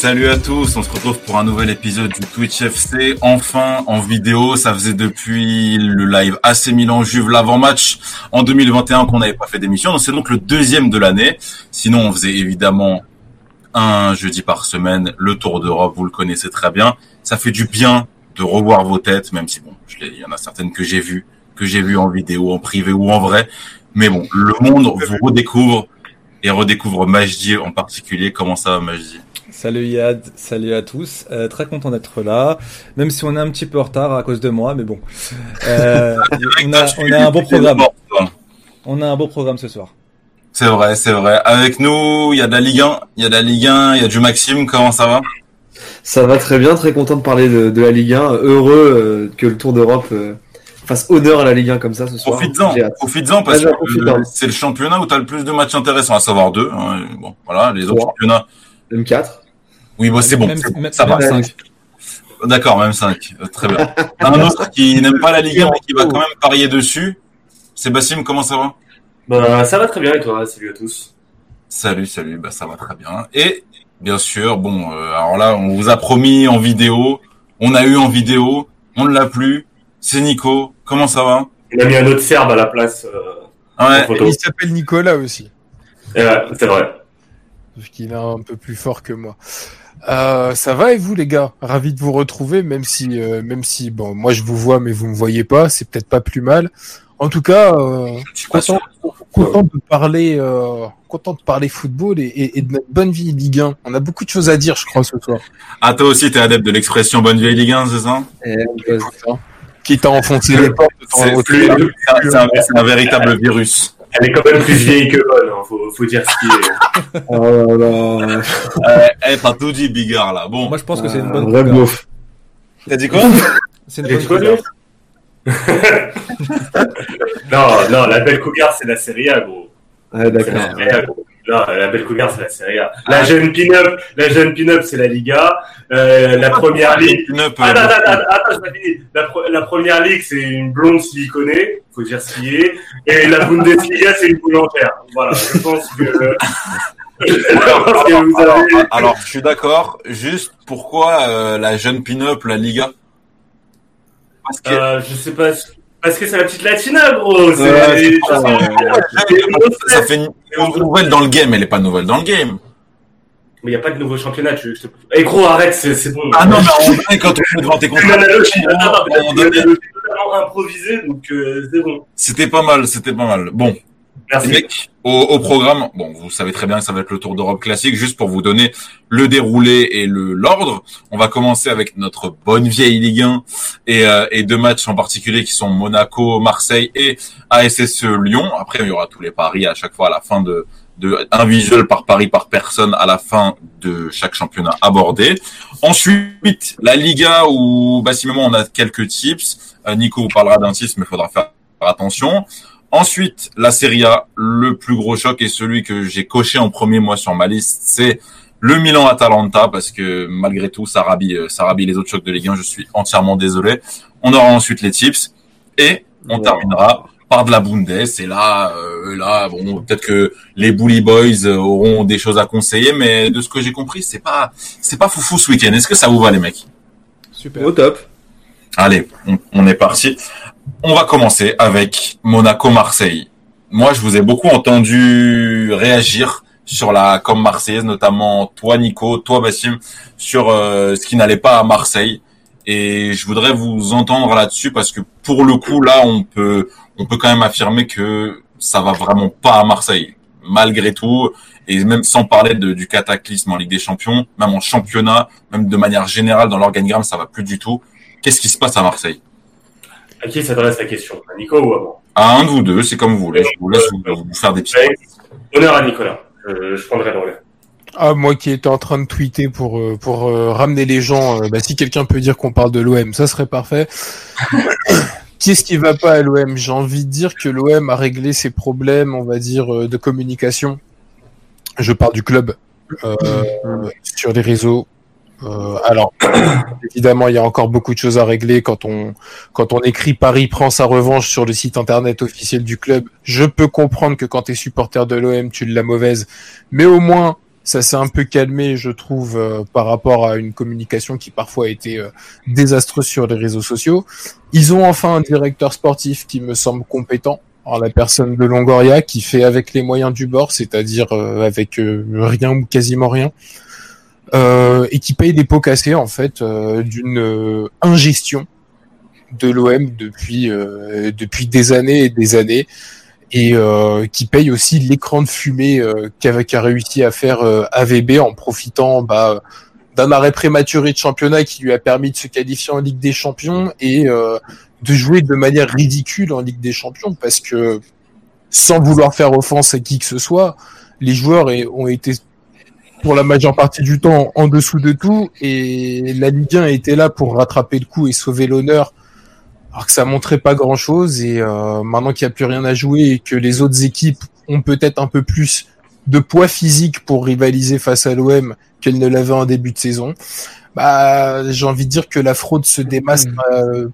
Salut à tous, on se retrouve pour un nouvel épisode du Twitch FC, enfin en vidéo, ça faisait depuis le live AC Milan Juve l'avant-match en 2021 qu'on n'avait pas fait d'émission, donc c'est donc le deuxième de l'année, sinon on faisait évidemment un jeudi par semaine, le Tour d'Europe, vous le connaissez très bien, ça fait du bien de revoir vos têtes, même si bon, il y en a certaines que j'ai vues, que j'ai vues en vidéo, en privé ou en vrai, mais bon, le monde vous redécouvre et redécouvre Majdi en particulier, comment ça va Majdi? Salut Yad, salut à tous. Euh, très content d'être là, même si on est un petit peu en retard à cause de moi, mais bon. Euh, on, a, on, a, un beau programme. On a un beau programme ce soir. C'est vrai, c'est vrai. Avec nous, il y a de la Ligue 1, il y a de la Ligue 1, il y a du Maxime. Comment ça va? Ça va très bien, très content de parler de, de la Ligue 1. Heureux euh, que le Tour d'Europe euh, fasse honneur à la Ligue 1 comme ça ce soir. Profites-en, profites-en parce que c'est le championnat où tu as le plus de matchs intéressants, à savoir deux. Hein. Bon, voilà, les autres championnats. Même 4. Oui, bon, c'est bon. ça va. 5. D'accord, même 5. Euh, très bien. Un autre qui n'aime pas la Ligue 1 mais qui va quand même parier dessus. Sébastien, comment ça va? Bah, Ça va très bien et toi? Salut à tous. Salut, salut. Bah, ça va très bien. Et bien sûr, bon, euh, alors là, on vous a promis en vidéo. On a eu en vidéo. On ne l'a plus. C'est Nico. Comment ça va? Il a mis un autre Serbe à la place. Euh, ouais. il s'appelle Nicolas aussi. Ouais, c'est vrai. Parce qu'il est un peu plus fort que moi. Euh, ça va et vous les gars? Ravi de vous retrouver, même si, euh, même si, bon, moi je vous vois mais vous me voyez pas, c'est peut-être pas plus mal. En tout cas, euh, content, content de parler, euh, content de parler football et, et, de notre bonne vie Ligue 1. On a beaucoup de choses à dire, je crois, ce soir. Ah, toi aussi, t'es adepte de l'expression bonne vieille Ligue 1, c'est ça? Qui t'a enfoncé les portes C'est un, un véritable virus. Elle est quand même plus vieille que bonne, hein, faut, faut dire ce qui est. oh là là. euh, eh, t'as tout dit, Bigard, là. Bon. Moi, je pense que c'est une bonne Vrai bouffe. T'as dit quoi? C'est une bonne Non, non, la belle cougar, c'est la série A, gros. Ouais, d'accord. Non, la belle cougar, c'est la Serie A. La ah. jeune pin-up, la jeune pin-up, c'est la Liga. Euh, la première ligue. Attends, attends, attends, attends, je fini. La, la, première ligue, c'est une blonde siliconée. Faut dire est. Et la Bundesliga, c'est une boulangère. Voilà. Je pense que. alors, alors, je suis d'accord. Juste pourquoi euh, la jeune pin-up, la Liga? Parce que... euh, Je sais pas. Parce que c'est la petite Latina, gros. ça, fait une, nouvelle dans le game, elle est pas nouvelle dans le game. Mais il n'y a pas de nouveau championnat. Tu... Eh gros, arrête, c'est bon. Ah non, mais on vrai, quand on est devant tes contrats. C'est improvisé, donc euh, c'est bon. C'était pas mal, c'était pas mal. Bon, au, au, programme, bon, vous savez très bien que ça va être le Tour d'Europe classique. Juste pour vous donner le déroulé et le l'ordre, on va commencer avec notre bonne vieille Ligue 1 et, euh, et deux matchs en particulier qui sont Monaco, Marseille et ASSE Lyon. Après, il y aura tous les paris à chaque fois à la fin de, de un visuel par pari par personne à la fin de chaque championnat abordé. Ensuite, la Liga où bassiment on a quelques tips. Euh, Nico vous parlera d'un tips, mais il faudra faire attention. Ensuite, la Serie A, le plus gros choc et celui que j'ai coché en premier moi sur ma liste, c'est le Milan-Atalanta parce que malgré tout, ça rabille, euh, ça rabille les autres chocs de Ligue 1. Je suis entièrement désolé. On aura ensuite les tips et on terminera par de la Bundes. Et là, euh, là, bon, peut-être que les Bully Boys euh, auront des choses à conseiller, mais de ce que j'ai compris, c'est pas, c'est pas foufou ce week-end. Est-ce que ça vous va, les mecs? Super. Au top. Allez, on, on est parti. On va commencer avec Monaco-Marseille. Moi, je vous ai beaucoup entendu réagir sur la com marseillaise, notamment toi Nico, toi Bassim, sur euh, ce qui n'allait pas à Marseille. Et je voudrais vous entendre là-dessus parce que pour le coup, là, on peut, on peut quand même affirmer que ça va vraiment pas à Marseille, malgré tout. Et même sans parler du cataclysme en Ligue des Champions, même en championnat, même de manière générale dans l'organigramme, ça va plus du tout. Qu'est-ce qui se passe à Marseille? À qui s'adresse la question? À Nico ou à moi? À un de vous deux, c'est comme vous voulez. Je vous laisse vous, faire des petits. Honneur à Nicolas. Je, je prendrai le relais. Ah, moi qui étais en train de tweeter pour euh, pour euh, ramener les gens, euh, bah, si quelqu'un peut dire qu'on parle de l'OM, ça serait parfait. Qu'est-ce qui va pas à l'OM J'ai envie de dire que l'OM a réglé ses problèmes, on va dire, de communication. Je parle du club sur les réseaux, euh, alors, évidemment, il y a encore beaucoup de choses à régler quand on quand on écrit Paris prend sa revanche sur le site internet officiel du club. Je peux comprendre que quand tu es supporter de l'OM, tu l'as mauvaise, mais au moins Ça s'est un peu calmé, je trouve, euh, par rapport à une communication qui parfois a été euh, désastreuse sur les réseaux sociaux. Ils ont enfin un directeur sportif qui me semble compétent, en la personne de Longoria, qui fait avec les moyens du bord, c'est-à-dire avec rien ou quasiment rien, et qui paye des pots cassés en fait d'une ingestion de l'OM depuis depuis des années et des années. Et euh, qui paye aussi l'écran de fumée euh, qu'a réussi à faire euh, AVB en profitant bah, d'un arrêt prématuré de championnat qui lui a permis de se qualifier en Ligue des Champions et euh, de jouer de manière ridicule en Ligue des Champions parce que sans vouloir faire offense à qui que ce soit, les joueurs ont été pour la majeure partie du temps en dessous de tout et la Ligue 1 était là pour rattraper le coup et sauver l'honneur alors que ça montrait pas grand chose et euh, maintenant qu'il n'y a plus rien à jouer et que les autres équipes ont peut-être un peu plus de poids physique pour rivaliser face à l'OM qu'elles ne l'avaient en début de saison, bah j'ai envie de dire que la fraude se démasse mmh. euh,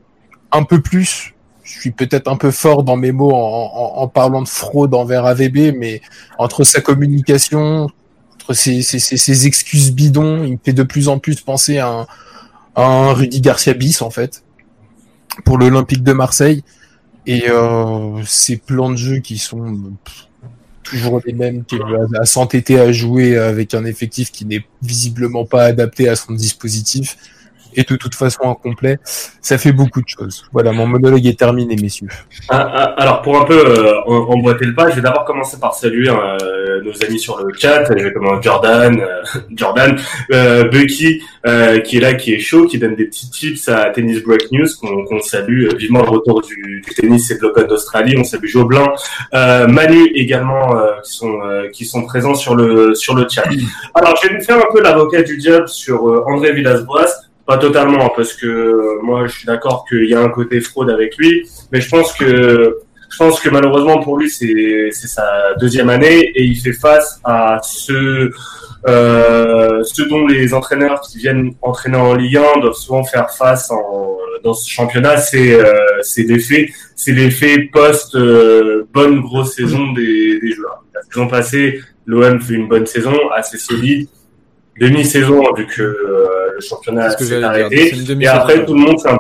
un peu plus. Je suis peut-être un peu fort dans mes mots en, en, parlant de fraude envers AVB, mais entre sa communication, entre ses, excuses bidons, il me fait de plus en plus penser à un, à Rudy Garcia bis en fait pour l'Olympique de Marseille. Et euh, ces plans de jeu qui sont toujours les mêmes, qui à s'entêter à jouer avec un effectif qui n'est visiblement pas adapté à son dispositif et de toute façon incomplet, ça fait beaucoup de choses. Voilà, mon monologue est terminé, messieurs. Ah, ah, alors, pour un peu euh, emboîter le pas, je vais d'abord commencer par saluer euh, nos amis sur le chat. Vais commencer Jordan, euh, Jordan, euh, Bucky, euh, qui est là, qui est chaud, qui donne des petits tips à Tennis Break News, qu'on salue vivement le retour du, du tennis et de l'Open d'Australie. On salue Joblin, Manu également, qui sont qui sont présents sur le sur le chat. Alors, je vais me faire un peu l'avocat du diable sur André Villas-Boas. Pas totalement, parce que euh, moi, je suis d'accord qu'il y a un côté fraude avec lui, mais je pense que je pense que malheureusement pour lui, c'est c'est sa deuxième année et il fait face à ce euh, ce dont les entraîneurs qui viennent entraîner en Ligue 1 doivent souvent faire face en, dans ce championnat, c'est euh, c'est l'effet c'est l'effet post euh, bonne grosse saison des, des joueurs. La saison passée, l'OM fait une bonne saison, assez solide demi-saison vu que euh, le championnat s'est arrêté. Et après, tout le monde s'est un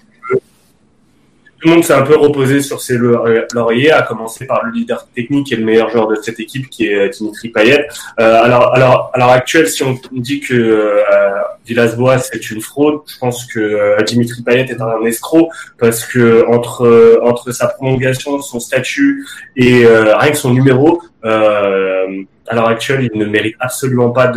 tout le monde s'est un peu reposé sur ses lauriers, à commencer par le leader technique et le meilleur joueur de cette équipe, qui est Dimitri Payet. Euh, alors, alors, à l'heure actuelle, si on dit que euh, Villas-Boas c'est une fraude, je pense que euh, Dimitri Payet est un escroc parce que entre entre sa prolongation, son statut et rien que son numéro. Euh, à l'heure actuelle, il ne mérite absolument pas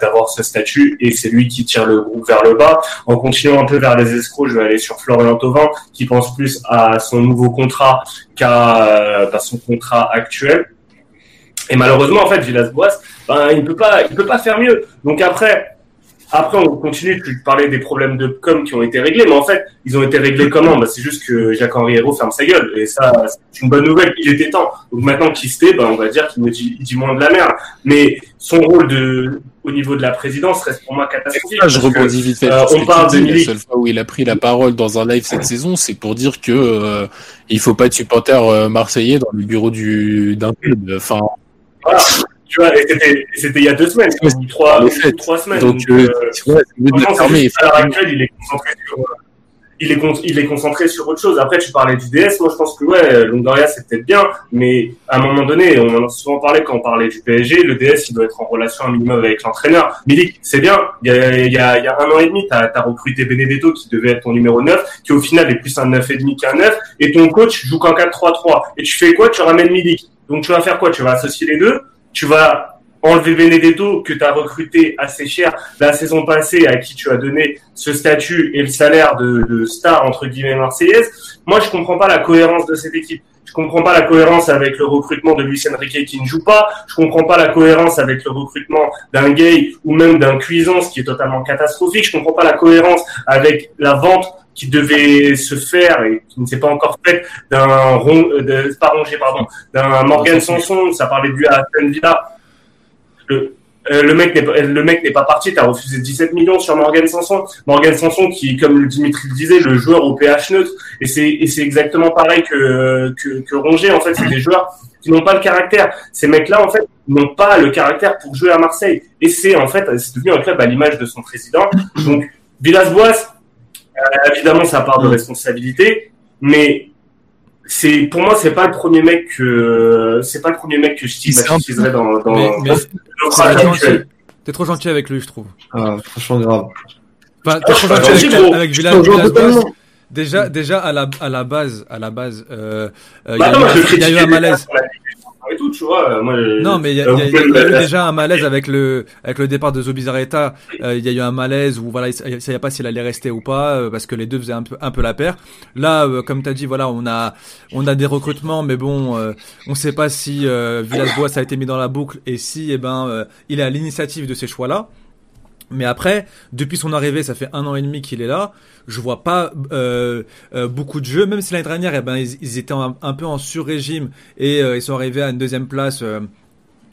d'avoir ce statut et c'est lui qui tire le groupe vers le bas. En continuant un peu vers les escrocs, je vais aller sur Florian Thauvin qui pense plus à son nouveau contrat qu'à euh, son contrat actuel. Et malheureusement, en fait, Villas-Boas, ben, il ne peut pas, il peut pas faire mieux. Donc après, après, on continue, tu parlais des problèmes de com qui ont été réglés, mais en fait, ils ont été réglés comment? Bah, C'est juste que Jacques-Henri Hérault ferme sa gueule, et ça, c'est une bonne nouvelle, il était temps. Donc maintenant qu'il se tait, bah, on va dire qu'il me dit, dit, moins de la merde. Mais son rôle de, au niveau de la présidence reste pour moi catastrophique. je rebondis vite fait. Euh, on parle de La seule fois où il a pris la parole dans un live cette saison, c'est pour dire que euh, il faut pas de supporters euh, marseillais dans le bureau du d'un club. Enfin, voilà. Tu vois, c'était il y a deux semaines, trois, trois semaines. Donc, donc euh, euh, à l'heure actuelle, il est concentré sur. Il est, il est concentré sur autre chose. Après, tu parlais du DS. Moi, je pense que ouais, Longoria, c'est peut-être bien, mais à un moment donné, on en a souvent parlé quand on parlait du PSG. Le DS, il doit être en relation un minimum avec l'entraîneur. Milik, c'est bien. Il y, a, il, y a, il y a un an et demi, tu as, recruté Benedetto qui devait être ton numéro 9, qui au final est plus un 9,5 qu'un 9, et ton coach joue qu'en 4-3-3. Et tu fais quoi? Tu ramènes Milik. Donc, tu vas faire quoi? Tu vas associer les deux? Tu vas enlever Benedetto que tu as recruté assez cher la saison passée, à qui tu as donné ce statut et le salaire de, star entre guillemets marseillaise. Moi, je comprends pas la cohérence de cette équipe. Je comprends pas la cohérence avec le recrutement de Luis Enrique qui ne joue pas. Je comprends pas la cohérence avec le recrutement d'un Gay ou même d'un Cuisance qui est totalement catastrophique. Je comprends pas la cohérence avec la vente qui devait se faire et qui ne s'est pas encore faite d'un de, pas rongé, pardon, d'un Morgan Sanson, ça parlait à Aston Villa. Le, euh, le mec n'est pas, le mec n'est pas parti, t'as refusé 17 millions sur Morgan Sanson. Morgan Sanson qui, comme Dimitri le disait, le joueur au pH neutre. Et c'est, et c'est exactement pareil que, que, que Rongier. En fait, c'est des joueurs qui n'ont pas le caractère. Ces mecs-là, en fait, n'ont pas le caractère pour jouer à Marseille. Et c'est, en fait, c'est devenu un club à l'image de son président. Donc, Villas-Boas, euh, évidemment, ça part de responsabilité, mais c'est pour moi c'est pas le premier mec que c'est pas le premier mec que je stigmatiserais dans, dans, mais, mais. T'es trop gentil avec lui, je trouve. Ah, franchement grave. Enfin, t'es trop gentil avec, avec Villas, Villas Déjà, déjà à la à la base, à la base, euh, euh, bah il y, a eu un malaise. Tout, tu vois, moi, non, mais il y, a, y, a, y a eu déjà un malaise avec le avec le départ de Zobizarreta. Euh, il y a eu un malaise où voilà, il ne savait pas s'il allait rester ou pas euh, parce que les deux faisaient un peu un peu la paire. Là, euh, comme tu as dit, voilà, on a on a des recrutements, mais bon, euh, on sait pas si Villas-Boas a été mis dans la boucle et si, eh ben, il est à l'initiative de ces choix-là. Mais après, depuis son arrivée, ça fait un an et demi qu'il est là. Je vois pas euh, euh, beaucoup de jeux, même si l'année dernière, eh ben, ils, étaient un, peu en sur-régime et euh, ils sont arrivés à une deuxième place,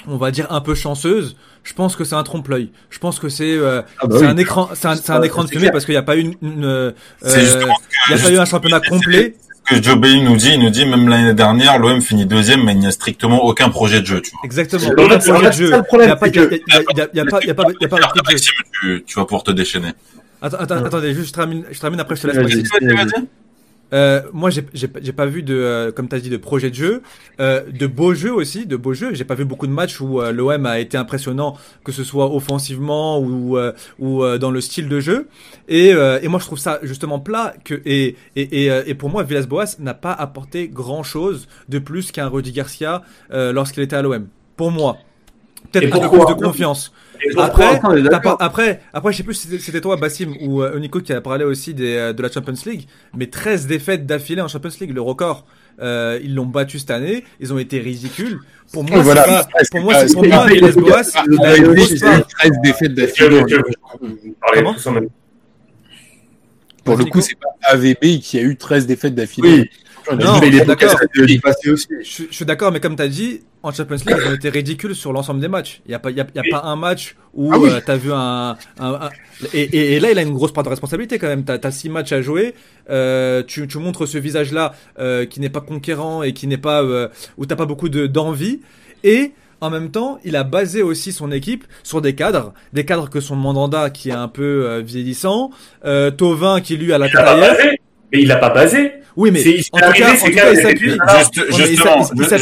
on va dire un peu chanceuse. Je pense que c'est un trompe-l'œil. Je pense que c'est ah bah un écran, c'est un, un, écran de fumée parce qu'il n'y a pas eu une, une il y a pas eu un championnat complet que Joe Bailey nous dit, il nous dit même l'année dernière, l'OM finit deuxième, mais il n'y a strictement aucun projet de jeu, tu vois. Exactement. Aucun projet de jeu. Il n'y a pas, il y a, il y a, il y a pas, il y a pas, il y a pas de jeu. Tu, tu vas pouvoir te déchaîner. Attends, attends, attendez, juste je termine, je termine après je te laisse. Euh, moi, j'ai, pas vu de, euh, comme tu as dit, de projet de jeu, euh, de beaux jeux aussi, de beaux jeux. J'ai pas vu beaucoup de matchs où euh, l'OM a été impressionnant, que ce soit offensivement ou euh, ou dans le style de jeu. Et, et moi, je trouve ça justement plat. Que et et et, et pour moi, Villas-Boas n'a pas apporté grand chose de plus qu'un Rudy Garcia lorsqu'il était à l'OM. Pour moi, peut-être un peu plus de confiance. Après, après, après, je sais plus si c'était toi, Bassim, ou euh, Nico qui a parlé aussi des, euh, de la Champions League, mais 13 défaites d'affilée en Champions League, le record. Euh, ils l'ont battu cette année, ils ont été ridicules. Pour moi, voilà. pas, pour moi, c'est pour moi, Villas Boas, il a eu 13 défaites d'affilée. Pour le coup, c'est pas AVB qui a eu 13 défaites d'affilée. Non, je suis d'accord. Je, suis d'accord, mais comme tu as dit, en Champions League, ils ont été ridicules sur l'ensemble des matchs. Il n'y a, pas, y a, y a pas un match où ah euh, tu as vu un. un, Et, et, là, il a une grosse part de responsabilité quand même. Tu as, six matchs à jouer. Euh, tu, tu montres ce visage-là euh, qui n'est pas conquérant et qui n'est pas. Euh, où tu pas beaucoup d'envie. et en même temps, il a basé aussi son équipe sur des cadres, des cadres que son Mandanda qui est un peu euh, vieillissant, euh, Tovin qui lui a la tête Mais il l'a pas basé. Oui, mais en tout cas, il s'appuie.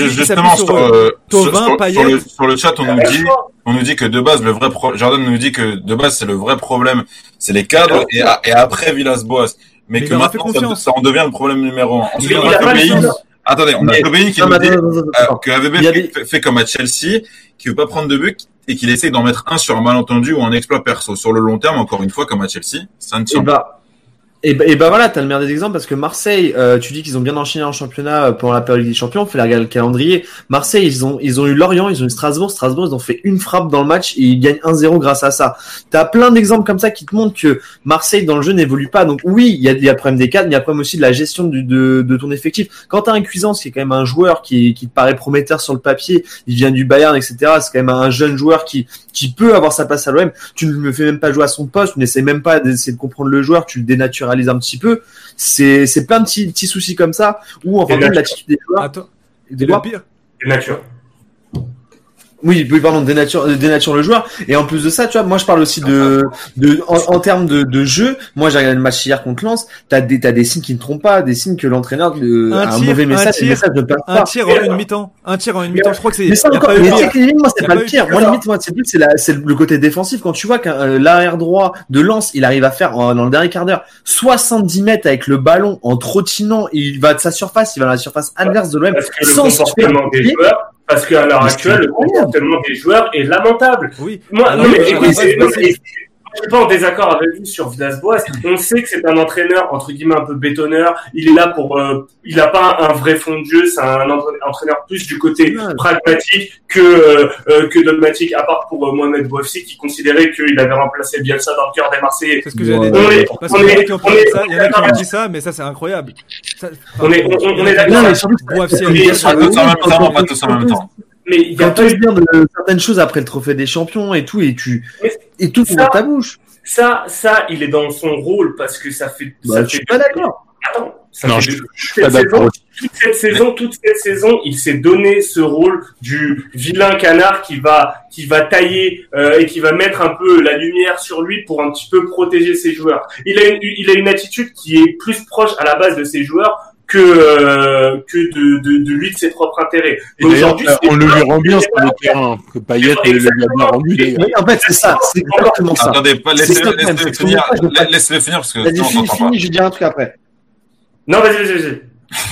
Justement, sur, euh, sur, le, chat, on nous dit, on nous dit que de base, le vrai Jordan nous dit que de base, c'est le vrai problème, c'est les cadres et, et après Villas-Boas. Mais, que maintenant, ça, en devient le problème numéro un. Ensuite, on a Attendez, on a qui nous dit euh, que AVB fait, comme à Chelsea, qui veut pas prendre de but et qu'il essaye d'en mettre un sur un malentendu ou un exploit perso. Sur le long terme, encore une fois, comme à Chelsea, ça ne tient pas. Et et bah voilà, t'as le meilleur des exemples parce que Marseille, euh, tu dis qu'ils ont bien enchaîné en championnat euh, pendant la période des champions, on fait la le calendrier. Marseille, ils ont ils ont eu Lorient, ils ont eu Strasbourg, Strasbourg, ils ont fait une frappe dans le match et ils gagnent 1-0 grâce à ça. T'as plein d'exemples comme ça qui te montrent que Marseille dans le jeu n'évolue pas. Donc oui, il y a, y a problème des cadres, mais il y a problème aussi de la gestion du, de, de ton effectif. Quand t'as un Cuisance qui est quand même un joueur qui, qui te paraît prometteur sur le papier, il vient du Bayern, etc. C'est quand même un jeune joueur qui qui peut avoir sa place à l'OM. Tu ne me fais même pas jouer à son poste, tu n'essaies même pas d'essayer de comprendre le joueur, tu le dénaturalises un petit peu c'est c'est plein de petits, petits soucis comme ça où en fait l'attitude des joueurs. Attends, des le pire. nature. Oui, oui, pardon, dénature, dénature le joueur. Et en plus de ça, tu vois, moi je parle aussi de, de en, termes de, de jeu. Moi, j'ai regardé le match hier contre Lens. T'as des, t'as des signes qui ne trompent pas, des signes que l'entraîneur euh, a un mauvais message. Un tir, message de un tir en une mi-temps. Un tir en une mi-temps. Je crois que c'est. Mais ça encore, mais moi, c'est pas le pire. Moi, limite, moi, c'est plus, c'est la, c'est le côté défensif. Quand tu vois qu'un euh, l'arrière droit de Lens, il arrive à faire dans le dernier quart d'heure 70 mètres avec le ballon en trottinant, il va de sa surface, il va dans la surface adverse de l'OM sans se faire parce qu'à l'heure actuelle, le comportement des joueurs est lamentable. Oui. Moi, non, mais, écoutez, je suis pas en désaccord avec vous sur Villas-Boas. On sait que c'est un entraîneur entre guillemets un peu bétonneur. Il est là pour, euh, il a pas un vrai fond de jeu. C'est un entraîneur plus du côté pragmatique que euh, euh, que dogmatique. À part pour Mohamed Bouafsi qui considérait qu'il avait remplacé Bielsa dans le cœur des Marseillais. C'est ce que j'allais dire. On est, Parce on est, on est, ça. Il y en a qui ont dit ça, mais ça c'est incroyable. on est, on, est d'accord. Bouafsi. On va tous en même temps. Mais il y a pas dire de certaines choses après le trophée des champions et tout, et tu et tout dans ta bouche. Ça, ça, il est dans son rôle parce que ça fait. Bah, ça je suis pas d'accord. Attends, ça non, je, suis pas d'accord. Toute cette saison, toute cette saison, il s'est donné ce rôle du vilain canard qui va, qui va tailler euh, et qui va mettre un peu la lumière sur lui pour un petit peu protéger ses joueurs. Il a une, il a une attitude qui est plus proche à la base de ses joueurs que euh, que de, de, de, lui de ses propres intérêts. Aujourd'hui, on le lui rend bien sur le terrain, que Payet le lui a bien rendu. Oui, en fait, c'est ça, c'est exactement ça. Attendez, pas laissez finir, laissez-le finir parce que vas-y, finis, finis, je vais dire un truc après. Non, vas-y, vas-y, vas-y.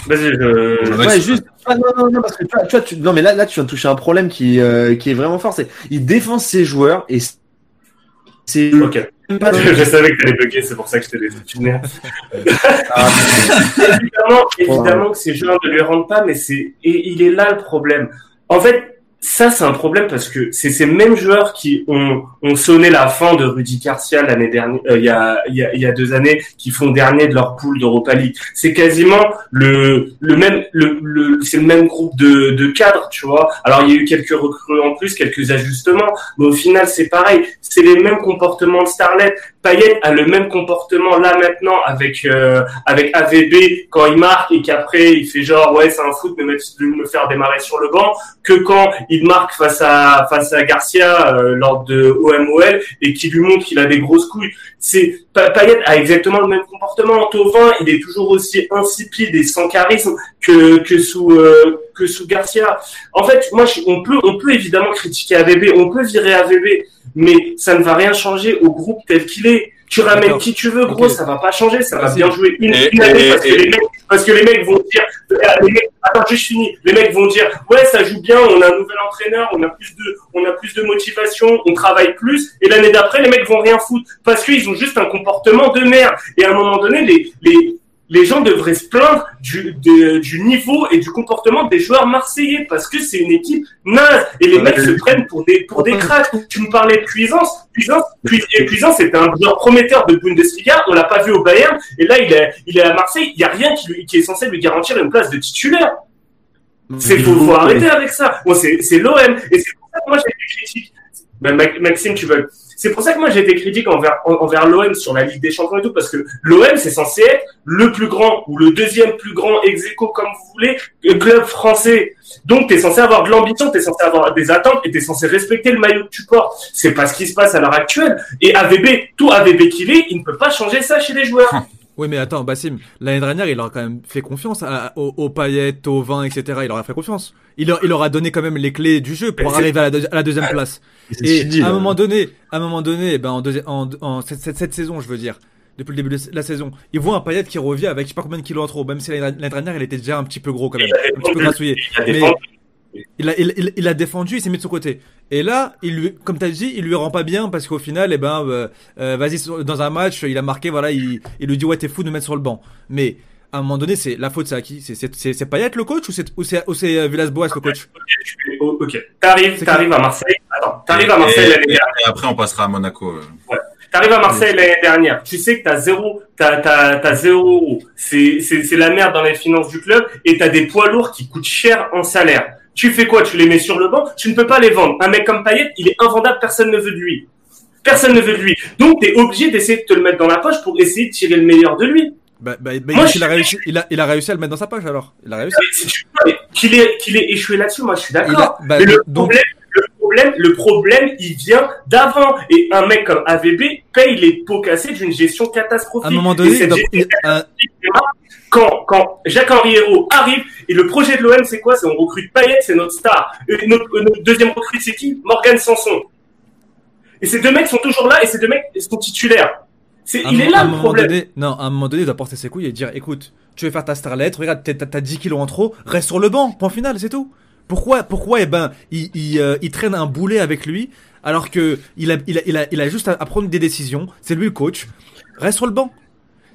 Vas-y, je... Ouais, juste. Ah, non, non, non, parce que tu vois, tu vois tu... non, mais là, là, tu viens de toucher un problème qui, euh, qui est vraiment fort. C'est, il défend ses joueurs et c'est. Ok. Je, savais que tu allais bugger, c'est pour ça que je t'ai laissé ah, évidemment, évidemment que ces joueurs ne lui rendent pas, mais c'est et il est là le problème. En fait, ça, c'est un problème parce que c'est ces mêmes joueurs qui ont, ont sonné la fin de Rudy Garcia l'année dernière, euh, il, y a, y a, y a deux années, qui font dernier de leur poule d'Europa League. C'est quasiment le, le même, le, le c'est le même groupe de, de cadres, tu vois. Alors, il y a eu quelques recrues en plus, quelques ajustements, mais au final, c'est pareil. C'est les mêmes comportements de Starlet. Payet a le même comportement là maintenant avec euh, avec AVB quand il marque et qu'après il fait genre ouais c'est un foot de me faire démarrer sur le banc que quand il marque face à face à Garcia euh, lors de OMOL et qui lui montre qu'il a des grosses couilles. C'est Payet a exactement le même comportement. Tovin, il est toujours aussi insipide et sans charisme que que sous euh, que sous Garcia. En fait, moi on peut on peut évidemment critiquer AVB, on peut virer AVB, mais ça ne va rien changer au groupe tel qu'il est. Tu ramènes qui tu veux, gros, ça va pas changer, ça va bien jouer une, année parce, que les mecs, parce que les mecs vont dire, euh, les mecs, attends, juste fini, les mecs vont dire, ouais, ça joue bien, on a un nouvel entraîneur, on a plus de, on a plus de motivation, on travaille plus, et l'année d'après, les mecs vont rien foutre parce qu'ils ont juste un comportement de merde. Et à un moment donné, les, les, les gens devraient se plaindre du, du niveau et du comportement des joueurs marseillais parce que c'est une équipe naze et les mecs se prennent pour des pour des cracks. Tu me parlais de Cuisance, Cuisance, et Cuisance c'était un joueur prometteur de Bundesliga, on l'a pas vu au Bayern. Et là il est il est à Marseille, il y a rien qui, lui, qui est censé lui garantir une place de titulaire. C'est faut, faut arrêter avec ça. Bon, c'est c'est l'OM et c'est pour ça que moi j'ai des critiques. Ben, Maxime, tu veux c'est pour ça que moi j'ai été critique envers, envers l'OM sur la Ligue des Champions et tout, parce que l'OM c'est censé être le plus grand ou le deuxième plus grand ex comme vous voulez, club français. Donc tu censé avoir de l'ambition, tu censé avoir des attentes et tu censé respecter le maillot que tu portes. C'est pas ce qui se passe à l'heure actuelle. Et AVB, tout AVB qu'il est, il ne peut pas changer ça chez les joueurs. Oui, mais attends, Bassim, l'année dernière, il aura quand même fait confiance aux, aux, paillettes, aux vins, etc. Il aura fait confiance. Il, leur, il aura donné quand même les clés du jeu pour arriver à la, deuxième place. Et à un moment donné, à un moment donné, ben en, en, en cette, cette, saison, je veux dire, depuis le début de la saison, il voit un paillette qui revient avec je sais pas combien de kilos en trop. Même si l'année dernière, il était déjà un petit peu gros quand même, un petit peu grassouillé. Mais il a, il, il, a défendu, il s'est mis de son côté. Et là, il lui, comme tu as dit, il lui rend pas bien parce qu'au final, eh ben, euh, euh, vas-y, dans un match, il a marqué, voilà, il, il lui dit, ouais, t'es fou de me mettre sur le banc. Mais, à un moment donné, c'est la faute, c'est à qui? C'est Payet le coach ou c'est ou c'est euh, Villas-Boas le coach? Ok, t'arrives, t'arrives à Marseille. Attends, t'arrives à Marseille l'année dernière. Et après, on passera à Monaco. Ouais. T'arrives à Marseille l'année dernière. Tu sais que t'as zéro, t'as t'as t'as zéro euro. C'est c'est c'est la merde dans les finances du club et t'as des poids lourds qui coûtent cher en salaire. Tu fais quoi? Tu les mets sur le banc? Tu ne peux pas les vendre. Un mec comme Payet, il est invendable, personne ne veut de lui. Personne ne veut de lui. Donc, tu es obligé d'essayer de te le mettre dans la poche pour essayer de tirer le meilleur de lui. Bah, bah, bah moi, il, a réussi, il, a, il a réussi à le mettre dans sa poche alors. Il a réussi. Qu'il ait, qu'il ait échoué là-dessus, moi je suis d'accord. Bah, le, problème, le, problème, le problème, il vient d'avant. Et un mec comme AVB paye les pots cassés d'une gestion catastrophique. À un moment donné, quand, quand Jacques-Henri Hérault arrive, et le projet de l'OM, c'est quoi? C'est on recrute Payet, c'est notre star. Et notre, deuxième recrute, c'est qui? Morgan Sanson. Et ces deux mecs sont toujours là, et ces deux mecs sont titulaires. Il est là le problème. Donné, non, à un moment donné, il doit porter ses couilles et dire, écoute, tu veux faire ta starlet, regarde, t'as 10 kilos en trop, reste sur le banc, point final, c'est tout. Pourquoi, pourquoi, eh ben, il, il, euh, il, traîne un boulet avec lui, alors que il a, il a, il a, il a juste à, prendre des décisions, c'est lui le coach, reste sur le banc.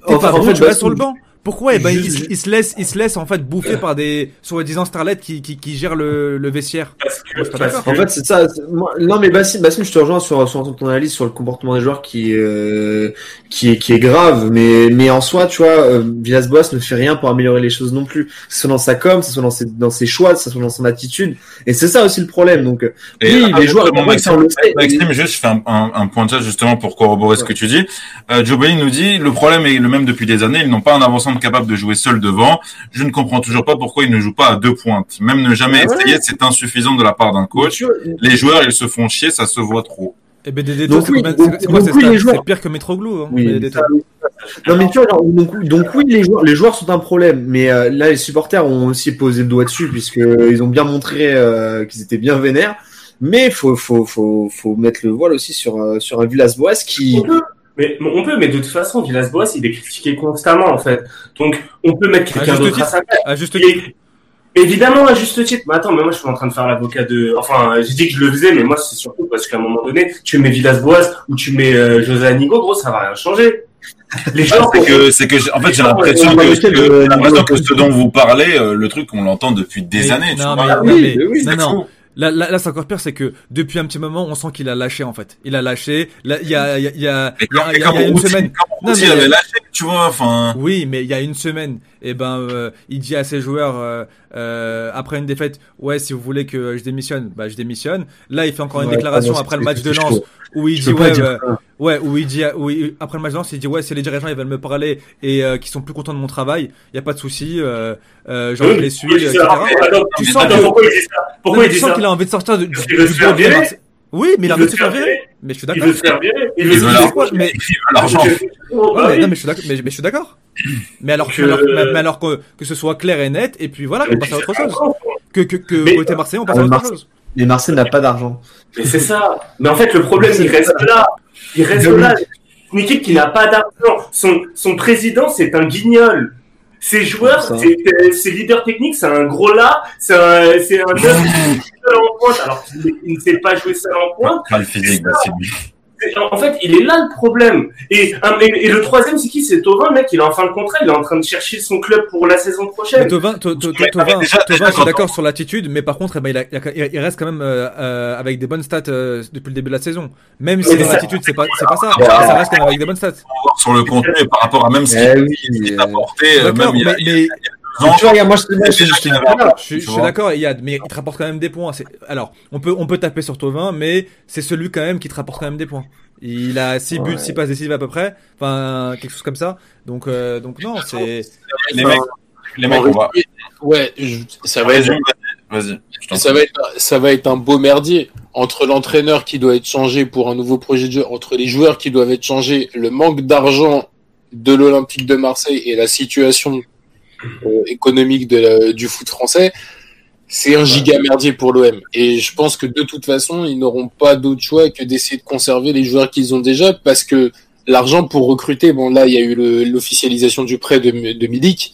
T'es pas bon, tu restes sur le banc. Pourquoi eh ben, il, se laisse, il se laisse en fait bouffer par des soi-disant starlets qui, qui, qui gèrent le, le vestiaire. En fait, c'est ça. non, mais Bassim, Bassim, je te rejoins sur, sur ton analyse sur le comportement des joueurs qui, euh, qui est qui est grave. Mais mais en soi, tu vois, euh, Villas-Boas ne fait rien pour améliorer les choses non plus. Que ce soit dans sa com, que ce soit dans ses dans ses choix, que ce soit dans son attitude. Et c'est ça aussi le problème. Donc oui, les joueurs. Maxime, Maxime, juste, je fais un, un, un pointage justement pour corroborer ce que tu dis. Euh, Joe Bailey nous dit le problème est le même depuis des années. Ils n'ont pas un avancement capable de jouer seul devant. Je ne comprends toujours pas pourquoi il ne joue pas à deux pointes. Même ne jamais essayer, c'est insuffisant de la part d'un coach. Les joueurs, ils se font chier, ça se voit trop. Et eh BDD, ben, c'est quoi C'est pire que Metroglou. Hein, oui, non mais tu vois, donc, oui, les joueurs, les joueurs sont un problème, mais euh, là les supporters ont aussi posé le doigt dessus puisque ils ont bien montré euh, qu'ils étaient bien vénères. Mais faut faut faut faut mettre le voile aussi sur euh, sur un Villas-Boas qui mais on peut, mais de toute façon, Villas-Boas, il est critiqué constamment, en fait. Donc, on peut mettre quelqu'un d'autre à sa place. À juste titre. Évidemment, à juste titre. Mais attends, mais moi, je suis en train de faire l'avocat de. Enfin, j'ai dit que je le faisais, mais moi, c'est surtout parce qu'à un moment donné, tu mets Villas-Boas ou tu mets euh, José Anigo, gros, ça va rien changer. Les gens. c'est que, c'est que, en fait, j'ai l'impression que, que, ce dont vous parlez, euh, le truc, on l'entend depuis des années. Non, mais, oui, oui, non, non. Là, là, là c'est encore pire, c'est que depuis un petit moment, on sent qu'il a lâché en fait. Il a lâché. Là, il y a, il y a, il y a, il y a, une semaine. Non, mais il avait lâché, tu vois. Enfin. Oui, mais il y a une semaine, et eh ben, euh, il dit à ses joueurs euh, euh, après une défaite, ouais, si vous voulez que je démissionne, bah je démissionne. Là, il fait encore une déclaration après le match de Lens où il dit ouais, euh, ouais, où il dit, où après le match de Lens, il dit ouais, si les dirigeants ils veulent me parler et euh, qui sont plus contents de mon travail, il y a pas de souci, euh, euh, genre je les suis, etc. Tu sens qu'il a envie de sortir du, du, du oui, mais il a envie de se faire virer. Mais je suis d'accord. Il veut se faire virer. Il veut Mais l'argent. Ouais, non, mais je suis d'accord. Mais, je suis d'accord. Mais alors que, mais, alors que, que ce soit clair et net, et puis voilà, on passe à autre chose. Que que que côté Marseille, on passe à autre chose. Mais Marseille n'a pas d'argent. Mais c'est ça. Mais en fait, le problème, il reste là. Il reste là. Une équipe qui n'a pas d'argent. Son son président, c'est un guignol. Ses joueurs, ses leaders techniques, c'est un gros là, c'est un, c'est un seul en pointe, alors qu'il ne sait pas jouer seul en pointe. Pas le physique, bah, c'est lui. En fait, il est là le problème. Et, et, le troisième, c'est qui? C'est Tovin, mec, il est en fin de contrat, il est en train de chercher son club pour la saison prochaine. Tovin, Tovin, je suis d'accord sur l'attitude, mais par contre, eh ben, il, il, reste quand même euh, euh, avec des bonnes stats euh, depuis le début de la saison. Même si l'attitude, c'est pas, c'est pas ça. Ça reste quand même avec des bonnes stats. Sur le contenu, par rapport à même ce qu'il eh a apporté, même il tu vois, moi, je, suis d'accord, Yad, mais il te rapporte quand même des points. Alors, on peut, on peut taper sur Tovin, mais c'est celui quand même qui te rapporte quand même des points. Il a 6 buts, 6 passes décisives à peu près. Enfin, quelque chose comme ça. Donc, euh, donc non, c'est. Les mecs, les mecs, on va. Ouais, ça va être. Vas-y. Ça va être, ça va être un beau merdier entre l'entraîneur qui doit être changé pour un nouveau projet de jeu, entre les joueurs qui doivent être changés, le manque d'argent de l'Olympique de Marseille et la situation euh, économique de du foot français, c'est un giga merdier pour l'OM. Et je pense que de toute façon, ils n'auront pas d'autre choix que d'essayer de conserver les joueurs qu'ils ont déjà, parce que l'argent pour recruter, bon là, il y a eu l'officialisation du prêt de, de Milik,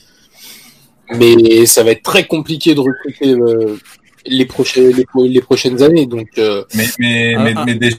mais ça va être très compliqué de recruter euh, les, prochaines, les, prochaines années. Donc, euh, mais, mais, mais,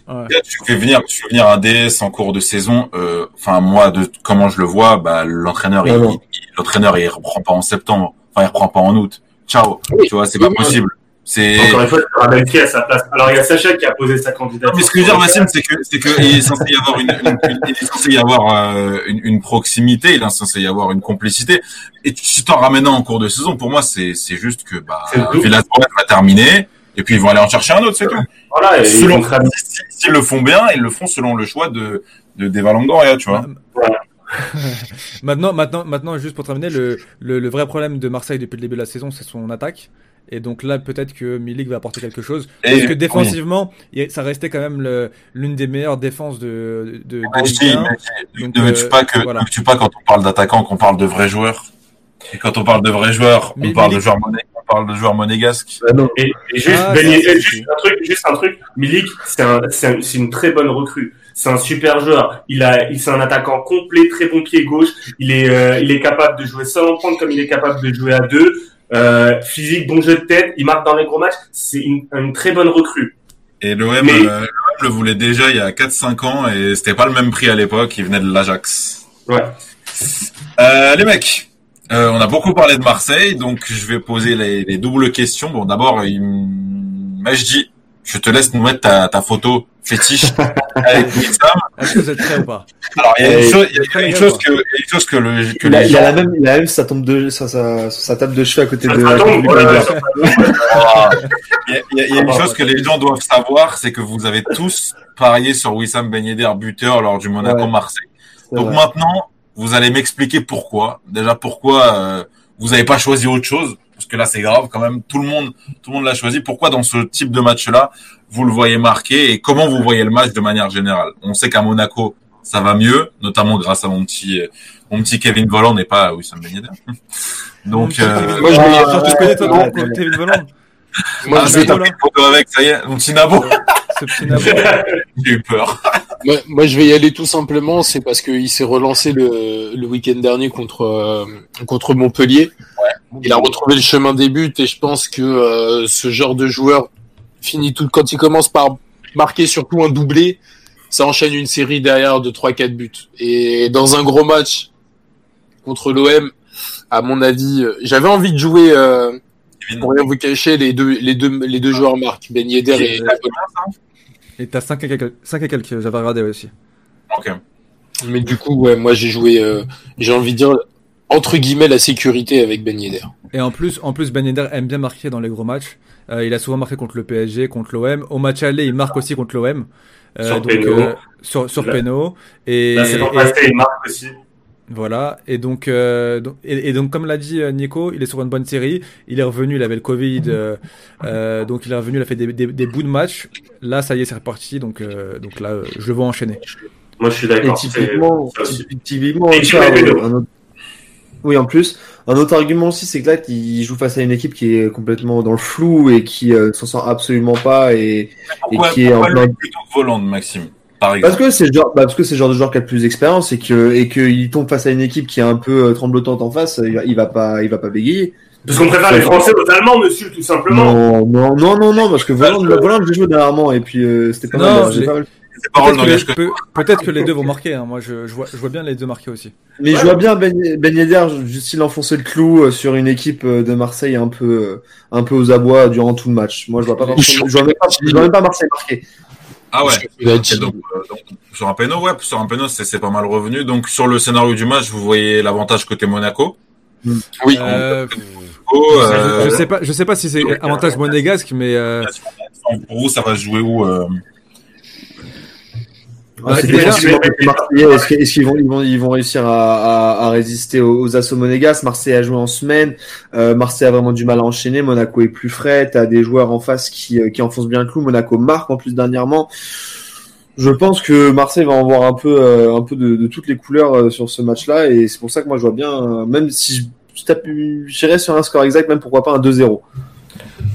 ah, déjà, tu fais venir, tu fais venir un DS en cours de saison. Enfin, moi, de comment je le vois, bah, l'entraîneur, il, l'entraîneur il reprend pas en septembre, enfin il reprend pas en août. Ciao, tu vois, c'est pas possible. C'est encore une fois, il y à sa place. Alors il y a Sacha qui a posé sa candidature. Mais ce que je veux dire, Massim, c'est que c'est que il est censé y avoir une, une, il est censé y avoir euh, une, une, proximité, il est censé y avoir une complicité. Et si t'en ramenant en cours de saison, pour moi, c'est c'est juste que bah Villas va terminer. Et puis ils vont aller en chercher un autre, c'est tout. Voilà. Et selon, s'ils le font bien, ils le font selon le choix de de Deva Longoria, tu vois. Voilà. maintenant, maintenant, maintenant, juste pour terminer, le, le, vrai problème de Marseille depuis le début de la saison, c'est son attaque. Et donc là, peut-être que Milik va apporter quelque chose. parce que défensivement, ça restait quand même l'une des meilleures défenses de, de, de ah, ne veux-tu pas, que, pas quand on parle d'attaquant qu'on parle de vrais joueurs? Et quand on parle de vrais joueurs, on parle de joueurs monégasques. On parle de joueurs monégasques. Et, juste, ah, ben, juste, un truc, juste un truc. Milik, c'est un, une très bonne recrue. C'est un super joueur. Il a, il c'est un attaquant complet, très bon pied gauche. Il est, euh, il est capable de jouer seul en pointe comme il est capable de jouer à deux. Euh, physique, bon jeu de tête. Il marque dans les gros matchs. C'est une, une très bonne recrue. Et l'OM, euh, le voulait déjà il y a 4-5 ans et c'était pas le même prix à l'époque. Il venait de l'Ajax. Ouais. Les mecs, Euh, on a beaucoup parlé de Marseille, donc je vais poser les, les doubles questions. Bon, d'abord, il... dis, je te laisse nous mettre ta, ta photo fétiche avec Wissam. Est-ce que vous êtes prêts ou pas Alors, il y a une, chose, il y a une chose que, une chose que, le, que il, a, il a la même, il a même sa tombe de, sa, sa, sa table de cheveux à côté de. il, y a, il y a une chose que les gens doivent savoir, c'est que vous avez tous parié sur Wissam Ben Yedder buteur lors du Monaco Marseille. Donc maintenant, vous allez m'expliquer pourquoi. Déjà pourquoi euh, vous n'avez pas choisi autre chose parce que là c'est grave quand même. Tout le monde, tout le monde l'a choisi. Pourquoi dans ce type de match-là vous le voyez marqué et comment vous voyez le match de manière générale? On sait qu'à Monaco ça va mieux, notamment grâce à mon petit, mon petit Kevin Voland n'est pas oui ça me baignait Donc euh... moi je vais connais toi Kevin Voland. Moi ah, je vais taper photo avec ça y est, mon petit Nabo. J'ai eu peur. moi, je vais y aller tout simplement, c'est parce qu'il s'est relancé le, le week-end dernier contre, euh, contre Montpellier. Ouais. Il a retrouvé le chemin des buts et je pense que euh, ce genre de joueur finit tout quand il commence par marquer surtout un doublé, ça enchaîne une série derrière de 3-4 buts. Et dans un gros match contre l'OM, à mon avis, euh, j'avais envie de jouer. Euh, pour rien vous cacher, les deux, les deux, les deux joueurs marquent, Ben Yedder et, et t'as 5 et quelques, 5 et quelques, j'avais regardé aussi. Ok. Mais du coup, ouais, moi j'ai joué, euh, j'ai envie de dire, entre guillemets, la sécurité avec Ben Yedder. Et en plus, en plus Ben Yedder aime bien marquer dans les gros matchs. Euh, il a souvent marqué contre le PSG, contre l'OM. Au match aller, il marque aussi contre l'OM. Euh, sur donc, euh, sur, sur Peno. Et, Là, c'est pas passé, il marque aussi. Voilà, et donc, euh, et, donc comme l'a dit euh, Nico, il est sur une bonne série. Il est revenu, il avait le Covid, euh, euh donc il est revenu, il a fait des, des, des, bouts de match. Là, ça y est, c'est reparti. Donc, euh, donc là, je le vois enchaîner. Moi, je suis d'accord. Typiquement, typiquement oui, en plus, un autre argument aussi, c'est que là, il joue face à une équipe qui est complètement dans le flou et qui s'en sort absolument pas et, et qui est en plein. plutôt volant de Maxime? Parce que c'est le genre, bah, parce que c'est genre de joueur qui a le plus d'expérience et que et qu'il tombe face à une équipe qui est un peu euh, tremblotante en face, il va, il va pas, il va pas bégayer. Parce qu'on préfère les Français aux Allemands, monsieur, tout simplement. Non, non, non, non, non parce que Voland, Voland, j'ai joué dernièrement et puis euh, c'était pas non, mal. pas mal. Peut-être que, les deux vont marquer. Hein. Moi, je, je, vois, je vois bien les deux marquer aussi. Mais je vois bien Ben, ben Yedder, juste il enfonçait le clou euh, sur une équipe de Marseille un peu, un peu aux abois durant tout le match. Moi, je vois pas, je vois même pas, je vois même pas Marseille marquer. Ah ouais. donc, donc, sur un péno, ouais, sur un péno, c'est pas mal revenu. Donc sur le scénario du match, vous voyez l'avantage côté Monaco. Hmm. Oui. Euh, euh, je, sais pas, je sais pas si c'est avantage monégasque, mais euh... pour vous, ça va jouer où euh... est-ce qu'ils vont, ils vont, ils vont réussir à, à, à résister aux, assauts monégasques? Marseille a joué en semaine. Euh, Marseille a vraiment du mal à enchaîner. Monaco est plus frais. T'as des joueurs en face qui, euh, qui enfoncent bien le clou. Monaco marque en plus dernièrement. Je pense que Marseille va en voir un peu, euh, un peu de, de, toutes les couleurs euh, sur ce match-là. Et c'est pour ça que moi je vois bien, même si je, je j'irais sur un score exact, même pourquoi pas un 2-0.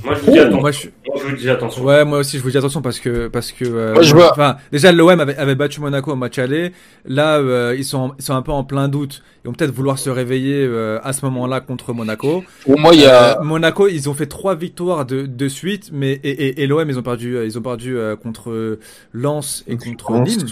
Moi je, vous dis attention. moi, je... moi je vous dis attention. Ouais, moi aussi je vous dis attention parce que parce que euh, moi, je vois. enfin déjà l'OM avait, avait, battu Monaco au match aller. Là euh, ils sont ils sont un peu en plein doute. Ils vont peut-être vouloir se réveiller euh, à ce moment-là contre Monaco. Pour moi il y a euh, Monaco ils ont fait trois victoires de, de suite mais et, et, et l'OM ils ont perdu ils ont perdu contre Lens et contre Nîmes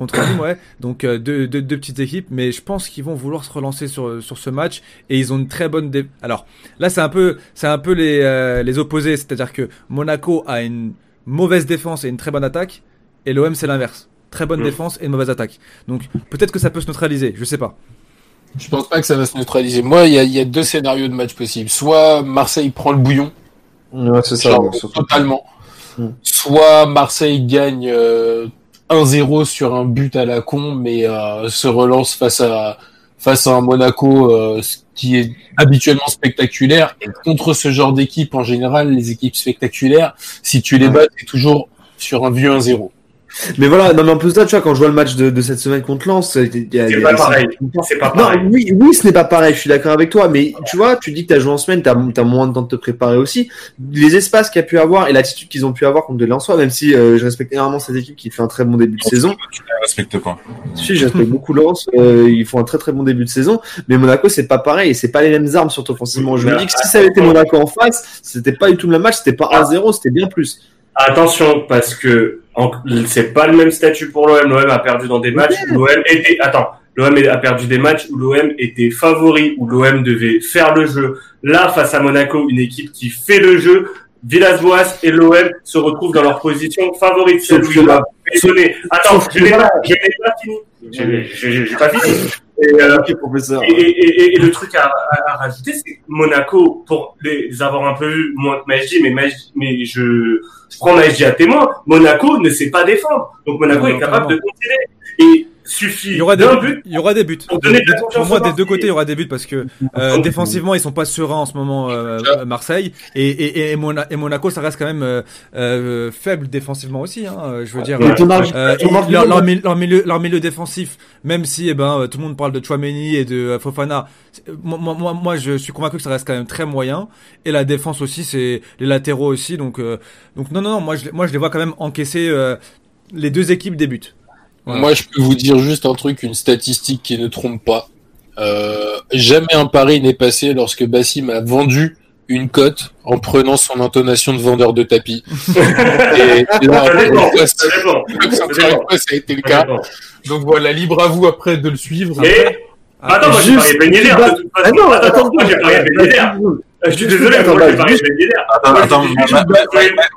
contre Nîmes, ouais. Donc euh, deux, deux, deux, petites équipes, mais je pense qu'ils vont vouloir se relancer sur, sur ce match et ils ont une très bonne. Dé... Alors là, c'est un peu, c'est un peu les, euh, les opposés, c'est-à-dire que Monaco a une mauvaise défense et une très bonne attaque, et l'OM c'est l'inverse, très bonne mmh. défense et une mauvaise attaque. Donc peut-être que ça peut se neutraliser, je sais pas. Je pense pas que ça va se neutraliser. Moi, il y a, y a, deux scénarios de match possibles. Soit Marseille prend le bouillon, ouais, c'est ça, totalement. Mmh. Soit Marseille gagne. Euh, 1-0 sur un but à la con, mais euh, se relance face à face à un Monaco euh, qui est habituellement spectaculaire. Et contre ce genre d'équipe, en général, les équipes spectaculaires, si tu les bats, c'est toujours sur un vieux 1-0. Mais voilà, non mais en plus de ça, tu vois, quand je vois le match de, de cette semaine contre Lens, c'est pas, pareil. C'est pas pareil. Non, oui, oui, ce n'est pas pareil. Je suis d'accord avec toi, mais tu vois, tu dis que tu as joué en semaine, tu as, moins de temps de te préparer aussi. Les espaces qu'il a pu avoir et l'attitude qu'ils ont pu avoir contre de Lensois, même si euh, je respecte énormément cette équipe qui fait un très bon début de saison. Tu ne respectes pas. Si, je respecte beaucoup Lens. Euh, ils font un très très bon début de saison, mais Monaco c'est pas pareil et c'est pas les mêmes armes surtout offensivement. Je me dis que si ça avait été Monaco en face, c'était pas du tout le même match, c'était pas 1-0, c'était bien plus. Attention, parce que c'est pas le même statut pour l'OM. L'OM a perdu dans des matchs. L'OM était. Attends, L'OM a perdu des matchs où l'OM était favori, où l'OM devait faire le jeu. Là, face à Monaco, une équipe qui fait le jeu, Villas-Boas et l'OM se retrouvent dans leur position favorite. Attends, je n'ai pas, fini. Je n'ai pas fini. Euh, et, et, le truc à, rajouter, c'est que Monaco, pour les avoir un peu vu, moins que Majdi, mais, mais je, je prends Majdi à témoin, Monaco ne sait pas défendre. Donc Monaco est capable de continuer. Et suffit. Il y aura des buts. Il y aura des buts. Pour, moi, des deux côtés, il y aura des buts parce que euh, défensivement, ils sont pas sereins en ce moment, euh, Marseille et, et, et, Monaco, ça reste quand même euh, euh, faible défensivement aussi. Hein, je veux dire, leur, leur, milieu, leur milieu défensif, même si eh ben tout le monde parle de Chouameni et de Fofana, moi, moi, moi, je suis convaincu que ça reste quand même très moyen. Et la défense aussi, c'est les latéraux aussi. Donc, donc non, non, non, moi, je, moi, je les vois quand même encaisser les deux équipes des buts. Moi, je peux vous dire juste un truc, une statistique qui ne trompe pas. Euh, jamais un pari n'est passé lorsque Bassim a vendu une cote en prenant son intonation de vendeur de tapis. Et là, ça, ça a été le cas. Donc voilà, libre à vous après de le suivre. Et... Attends, moi j'ai parié Ben Ah non, attends, moi j'ai parié Ben je suis désolé, attends, moi j'ai parié Ben Attends,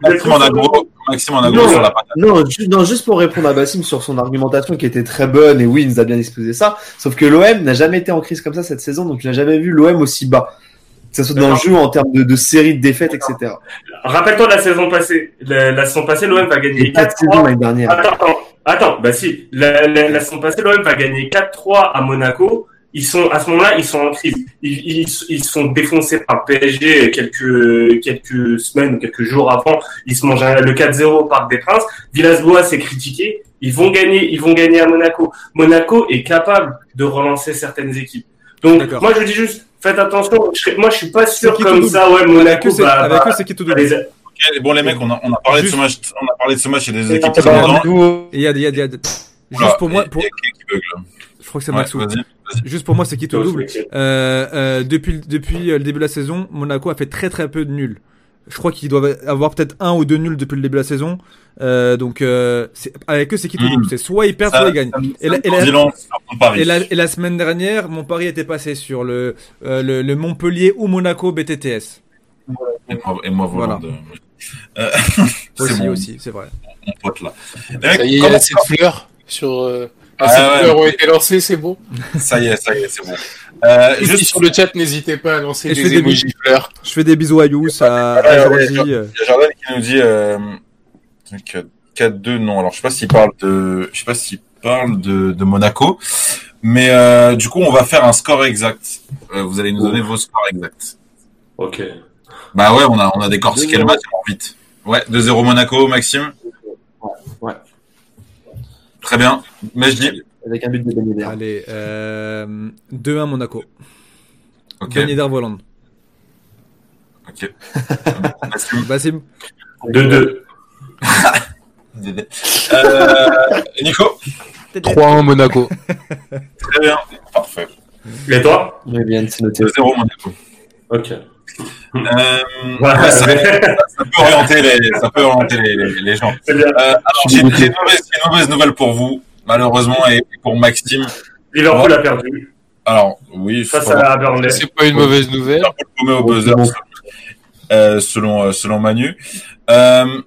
Maxime en agro, Maxime en agro sur la patate. Non, non, juste pour répondre à Bassim sur son argumentation qui était très bonne et oui, il nous a bien exposé ça. Sauf que l'OM n'a jamais été en crise comme ça cette saison, donc il n'a jamais vu l'OM aussi bas que ce soit dans le jeu en termes de, de série de défaites, etc. Rappelle-toi de la saison passée. La, la saison passée, l'OM va gagner 4-3. l'année dernière. Attends, attends, attends, bah si. La, la, la saison passée, l'OM va gagner 4-3 à Monaco. Ils sont à ce moment-là, ils sont en crise. Ils, ils, ils sont défoncés par le PSG quelques quelques semaines ou quelques jours avant. Ils se mangent le 4-0 par des Princes. Villas-Boas est critiqué. Ils vont gagner, ils vont gagner à Monaco. Monaco est capable de relancer certaines équipes. Donc moi je dis juste faites attention. moi, je suis pas sûr comme ça. Ouais, Monaco. Avec eux, avec eux c'est qui tout double. bon, les mecs, on a, on a parlé de ce match. On a parlé de ce match. Il y a des équipes qui sont dedans. Il y a, il y a, il y a. Juste pour moi, pour. Je crois que c'est Maxou. Juste pour moi, c'est qui tout double. Euh, euh, depuis, depuis le début de la saison, Monaco a fait très très peu de nuls. Je crois qu'ils doivent avoir peut-être un ou deux nuls depuis le début de la saison. Euh, donc euh, avec eux, c'est qui tout double? C'est soit ils perdent, soit ils gagnent. Et la, et, la, et, la, semaine dernière, mon pari était passé sur le, euh, le, le, Montpellier ou Monaco BTTS. Et moi, voilà. De... Euh, aussi, bon. aussi, c'est vrai. Mon pote là. Ça y est, il y a cette fleur sur. Euh... Ah, ces ouais, ont été lancées, c'est bon. Ça y est, ça y est, c'est bon. Euh, juste sur le chat, n'hésitez pas à lancer des emojis des fleurs. Je fais des bisous à Yous, à, à Jordi. Il y a Jordan qui nous dit euh, 4-2, non. Alors je sais pas s'il parle de, je sais pas s'il parle de, de Monaco, mais euh, du coup on va faire un score exact. Euh, vous allez nous donner vos scores exacts. Ok. Bah ouais, on a on a décortiqué le match vite. Ouais, 2-0 Monaco, Maxime. Ouais. Très bien. Mais je dis. Avec un but de Ben Allez, euh, 2-1 Monaco. Ok. Ben Yedder Voland. Ok. Bassim. 2-2. euh, Nico 3-1 Monaco. Très bien. Parfait. Et toi? Très bien, c'est noté. 2-0 Monaco. Ok. Euh, ouais, ça, ça, peut orienter les, ça peut orienter les, les, les gens. Euh, alors, j'ai une, mauvaise, nouvelle pour vous, malheureusement, et pour Maxime. Liverpool a perdu. Alors, oui. Ça, ça. C'est pas une mauvaise nouvelle. Liverpool au buzzer, euh, selon, selon Manu. Euh,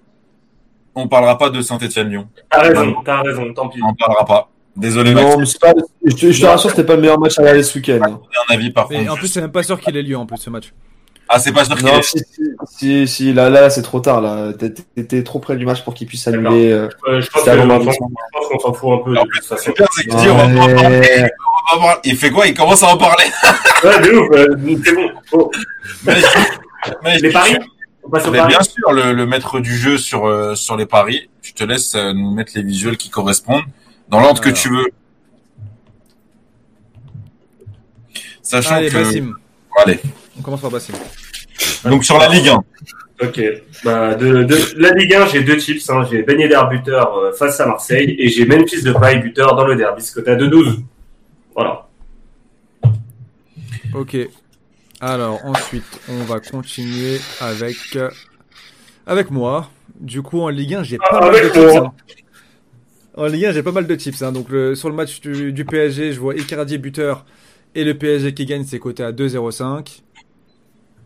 on parlera pas de Saint-Etienne-Lyon. T'as raison, t'as raison, tant pis. On parlera pas. Désolé, non, mais pas, je, te, je te rassure, c'était pas le meilleur match à aller ce week-end. Un avis, par contre. En plus, c'est même pas sûr qu'il ait lieu, en plus, ce match. Ah, c'est pas sûr qu'il Non, ait si, si, si, là, là, c'est trop tard, là. T'étais trop près du match pour qu'il puisse annuler. Euh, je pense qu'on s'en fout un peu. Il fait quoi? Il commence à en parler. ouais, de ouf, c'est bon. Mais, mais, les paris? Mais bien sûr, le, le, maître du jeu sur, euh, sur les paris, je te laisse euh, nous mettre les visuels qui correspondent dans l'ordre que tu veux. Sachant Allez, que. Bassim. Allez. On commence par Bassim. Donc sur la Ligue 1. Ok. Bah, de, de, la Ligue 1, j'ai deux chips. Hein. J'ai Ben Yedder buteur euh, face à Marseille et j'ai Memphis de Paille buteur dans le derby, ce côté à 2-12. Voilà. Ok. Alors ensuite, on va continuer avec avec moi. Du coup, en Ligue 1, j'ai Ah, pas mal de avec tips. hein. En Ligue 1, j'ai pas mal de tips. Hein. Donc sur le match du, PSG, je vois Icardi buteur et le PSG qui gagne, c'est coté à 2-0-5.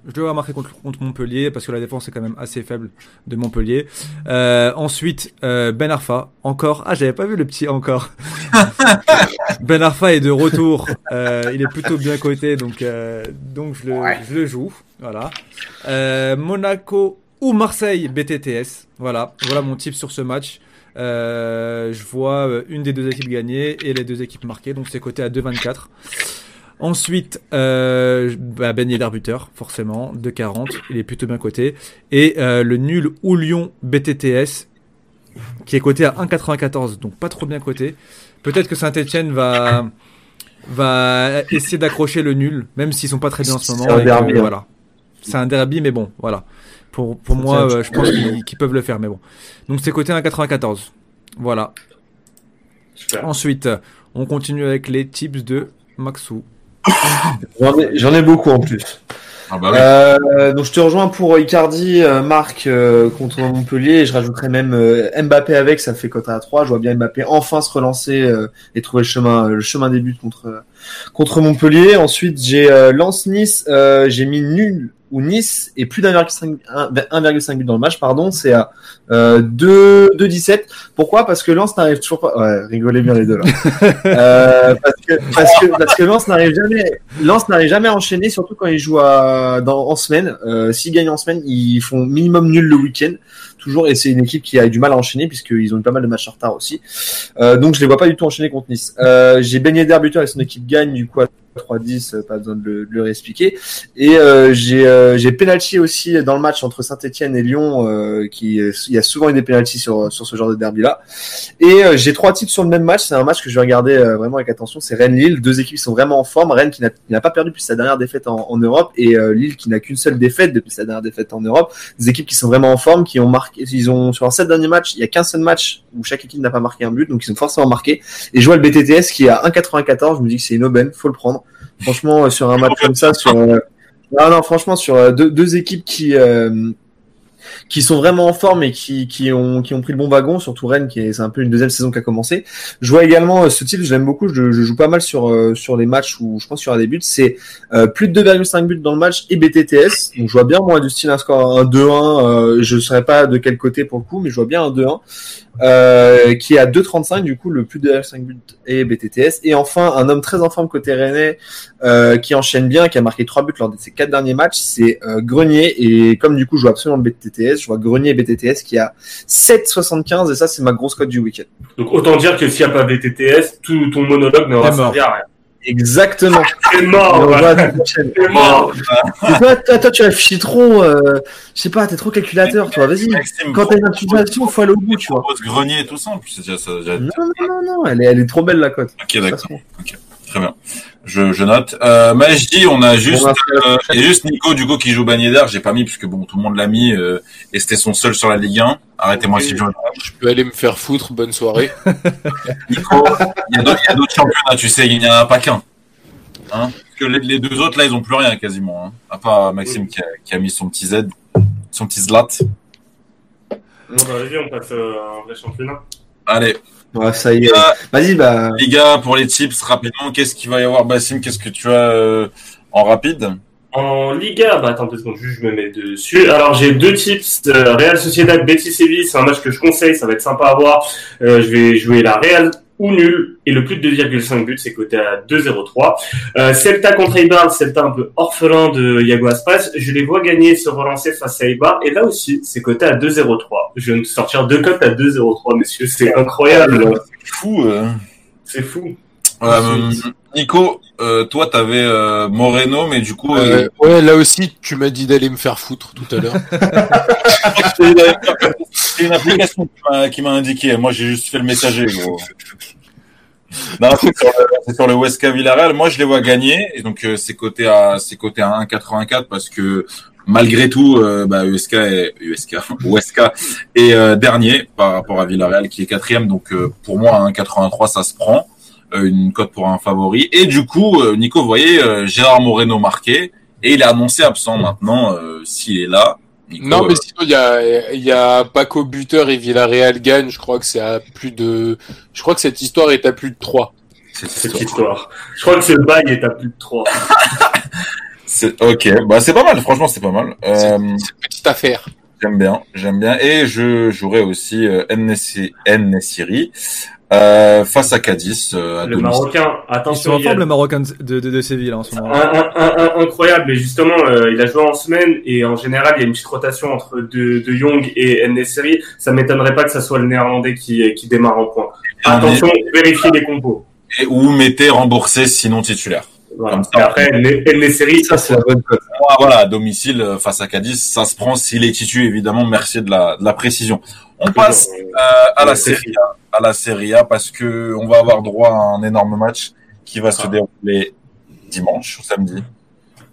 Je dois marquer contre, contre, Montpellier parce que la défense est quand même assez faible de Montpellier. Euh, ensuite, euh, Ben Arfa, encore. Ah, j'avais pas vu le petit encore. ben Arfa est de retour. Euh, il est plutôt bien coté, donc euh, donc je le, je le joue. Voilà. Euh, Monaco ou Marseille BTTS. Voilà, voilà mon type sur ce match. Euh, je vois une des deux équipes gagner et les deux équipes marquer, donc c'est coté à 2,24. Ensuite, euh, bah Ben Yedder buteur, forcément, 2,40. Il est plutôt bien coté. Et euh, le nul ou Lyon BTTS, qui est coté à 1,94. Donc pas trop bien coté. Peut-être que Saint-Etienne va, va essayer d'accrocher le nul, même s'ils sont pas très bien en ce moment. C'est un derby. Hein. voilà. C'est un derby, mais bon, voilà. Pour, pour moi, euh, je pense qu'ils peuvent le faire, mais bon. Donc c'est coté à 1,94. Voilà. Ensuite, on continue avec les tips de Maxou. J'en ai, beaucoup en plus. Ah bah euh, donc je te rejoins pour Icardi, euh, Marc euh, contre Montpellier et je rajouterai même Mbappé avec, ça fait quota à 3. Je vois bien Mbappé enfin se relancer et trouver le chemin, le chemin des buts contre contre Montpellier. Ensuite j'ai Lance Nice, j'ai mis nul ou Nice et plus d'1,5 but dans le match, pardon, c'est à euh, 2,17. Pourquoi? Parce que Lens n'arrive toujours pas. Ouais, rigolez bien les deux là. euh, parce que parce que parce que Lens n'arrive jamais, Lens n'arrive jamais à enchaîner, surtout quand ils jouent à, dans, en semaine. Euh, S'ils gagnent en semaine, ils font minimum nul le week-end toujours, et c'est une équipe qui a du mal à enchaîner puisqu'ils ont eu pas mal de matchs en retard aussi. Euh, donc je les vois pas du tout enchaîner contre Nice. Euh, j'ai baigné d'arbitre et son équipe gagne du coup à 3-10, euh, pas besoin de le, de le réexpliquer. Et euh, j'ai euh, j'ai penalty aussi dans le match entre Saint-Etienne et Lyon, euh, qui il y a souvent eu des penalties sur sur ce genre de derby là. Et j'ai trois titres sur le même match. C'est un match que je vais regarder vraiment avec attention. C'est Rennes-Lille, deux équipes qui sont vraiment en forme. Rennes qui n'a pas perdu depuis sa dernière défaite en, en Europe et Lille qui n'a qu'une seule défaite depuis sa dernière défaite en Europe. Des équipes qui sont vraiment en forme, qui ont marqué, ils ont sur leurs sept derniers matchs, il y a qu'un seul match où chaque équipe n'a pas marqué un but, donc ils sont forcément marqués. Et je vois le BTTS qui est à 1,94. Je me dis que c'est une aubaine, faut le prendre. Franchement, euh, sur un match comme ça, sur euh, non, non, franchement, sur euh, deux, deux équipes qui qui sont vraiment en forme et qui, qui, ont, qui ont pris le bon wagon, surtout Rennes, qui est, c'est un peu une deuxième saison qui a commencé. Je vois également ce type, je l'aime beaucoup, je, je, joue pas mal sur, sur les matchs où je pense qu'il y aura des buts, c'est plus de 2,5 buts dans le match et BTTS. Donc je vois bien moi du style un score un 2-1, je ne saurais pas de quel côté pour le coup, mais je vois bien un 2-1. Euh, qui est à 2,35 du coup le plus de 5 buts et BTTS et enfin un homme très en forme côté Rennais euh, qui enchaîne bien qui a marqué 3 buts lors de ses 4 derniers matchs c'est euh, Grenier. Et comme du coup je vois absolument le BTTS je vois Grenier et BTTS qui a 7,75 et ça c'est ma grosse cote du week-end. Donc autant dire que s'il n'y a pas BTTS tout ton monologue n'aura servi à rien Exactement. C'est mort. C'est mort. toi, toi, toi, tu réfléchis trop. Euh, je sais pas, t'es trop calculateur, toi. Vas-y. Quand t'as une intuition, faut aller au bout, tu vois. grenier et tout ça, en plus, déjà ça. Non, non, non, non, elle est, elle est trop belle la cote. Ok, d'accord. Ok, très bien. Je, je note. Euh, dis on a juste, euh, et juste Nico, du coup, qui joue Bagné d'air. J'ai pas mis puisque bon, tout le monde l'a mis euh, et c'était son seul sur la Ligue 1. Arrêtez-moi si je. Je peux aller me faire foutre. Bonne soirée. Nico, il y a d'autres championnats, tu sais, il n'y en a pas qu'un. Hein Parce que les, deux autres, là, ils ont plus rien quasiment. Hein à part Maxime qui, a, qui, a, mis son petit Z, son petit Zlat. Bon, bah, vas-y, on passe euh, à un vrai championnat. Allez. Ouais, ça y est. Vas-y, bah. Les gars, pour les tips, rapidement, qu'est-ce qu'il va y avoir, Bassim Qu'est-ce que tu as euh, en rapide? En Liga, bah attends deux secondes, je me mets dessus. Alors j'ai deux tips. Euh, Real Sociedad, Betis Séville, c'est un match que je conseille, ça va être sympa à voir. Euh, je vais jouer la Real ou nul et le plus de 2,5 buts c'est coté à 2,03. Euh, Celta contre Eibar, Celta un peu orphelin de Iago Aspas, je les vois gagner, se relancer face à Eibar et là aussi c'est coté à 2,03. Je viens de sortir deux cotes à 2,03 messieurs, c'est incroyable. C'est fou. Euh. C'est fou. Euh, Nico, euh, toi, t'avais euh, Moreno, mais du coup. Euh, ouais, là aussi, tu m'as dit d'aller me faire foutre tout à l'heure. c'est une application qui m'a indiqué. Moi, j'ai juste fait le messager, gros. Non, c'est sur, le, sur le Huesca Villarreal. Moi, je les vois gagner, et donc c'est coté à c'est coté à 1,84 parce que malgré tout, euh, bah, USK est USK, Huesca est dernier par rapport à Villarreal qui est quatrième. Donc pour moi, 1,83 ça se prend. Euh, une cote pour un favori. Et du coup, euh, Nico, vous voyez, euh, Gérard Moreno marqué, et il est annoncé absent maintenant. S'il est là, non, mais sinon, il y a, il y a Paco buteur et Villarreal gagne. Je crois que c'est à plus de, je crois que cette histoire est à plus de 3. Cette histoire. Je crois que ce bail est à plus de 3. ok, bah c'est pas mal, franchement c'est pas mal. Euh, c'est une petite affaire. J'aime bien, j'aime bien. Et je jouerai aussi euh, N-Siri euh, face à Cadiz. Euh, le Marocain, attention. Ils sont le Marocain de, de, de, Séville en ce moment. incroyable, mais justement, euh, il a joué en semaine et en général, il y a une petite rotation entre de, de Young et N-Siri. Ça m'étonnerait pas que ça soit le Néerlandais qui, qui démarre en point. Attention, vérifiez les compos. Et ou mettez remboursé sinon titulaire. Voilà. et après, séries, ça c'est la bonne cote. Voilà, à domicile face à Cadiz, ça se prend s'il est titu évidemment. Merci de la, de la précision. On passe euh, à la Serie A, à la Serie A parce que on va avoir droit à un énorme match qui va se ah. dérouler dimanche ou samedi.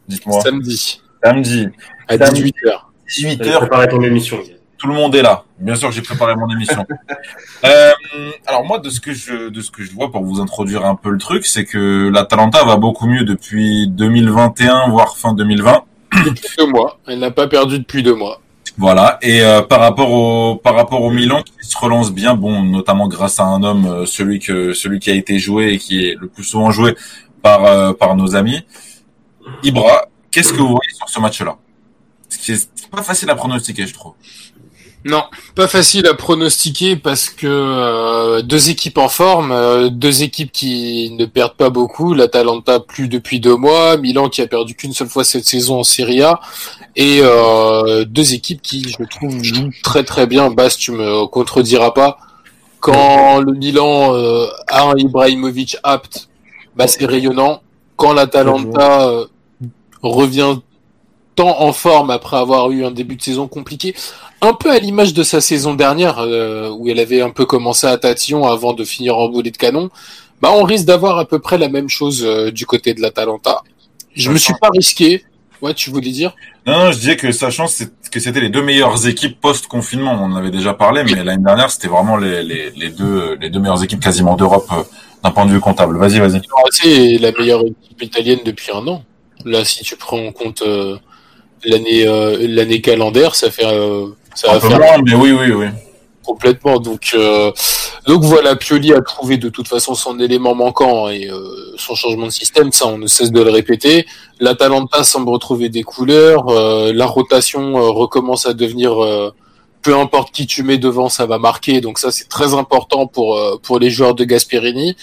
Dites-moi. Samedi. Samedi. À 18h. 18h. Préparer ton émission tout le monde est là. Bien sûr, j'ai préparé mon émission. euh, alors moi, de ce que je de ce que je vois pour vous introduire un peu le truc, c'est que la Talenta va beaucoup mieux depuis 2021, voire fin 2020. Depuis deux mois. Elle n'a pas perdu depuis deux mois. Voilà. Et euh, par rapport au par rapport au Milan qui se relance bien, bon, notamment grâce à un homme, euh, celui que celui qui a été joué et qui est le plus souvent joué par euh, par nos amis, Ibra. Qu'est-ce que vous voyez sur ce match-là? C'est pas facile à pronostiquer, je trouve. Non, pas facile à pronostiquer parce que euh, deux équipes en forme, euh, deux équipes qui ne perdent pas beaucoup, l'Atalanta plus depuis deux mois, Milan qui a perdu qu'une seule fois cette saison en Serie A, et euh, deux équipes qui, je trouve, jouent très très bien. Bas, tu me contrediras pas. Quand le Milan a un Ibrahimovic apte, bah c'est rayonnant. Quand l'Atalanta revient tant en forme après avoir eu un début de saison compliqué, un peu à l'image de sa saison dernière, euh, où elle avait un peu commencé à tatillon avant de finir en boulet de canon, bah on risque d'avoir à peu près la même chose euh, du côté de l'Atalanta. Je me suis pas risqué. Ouais, tu voulais dire? Non, je disais que sachant que c'était les deux meilleures équipes post-confinement, on en avait déjà parlé, mais l'année dernière, c'était vraiment les, les, les, deux, les deux meilleures équipes quasiment d'Europe euh, d'un point de vue comptable. Vas-y, vas-y. C'est la meilleure équipe italienne depuis un an. Là, si tu prends en compte l'année l'année calendaire, ça fait ça va faire... mais oui, oui, oui. Complètement. Donc, euh, donc voilà, Pioli a trouvé de toute façon son élément manquant et euh, son changement de système, ça on ne cesse de le répéter. L'Atalanta semble retrouver des couleurs, euh, la rotation recommence à devenir, peu importe qui tu mets devant, ça va marquer. Donc ça c'est très important pour pour les joueurs de Gasperini.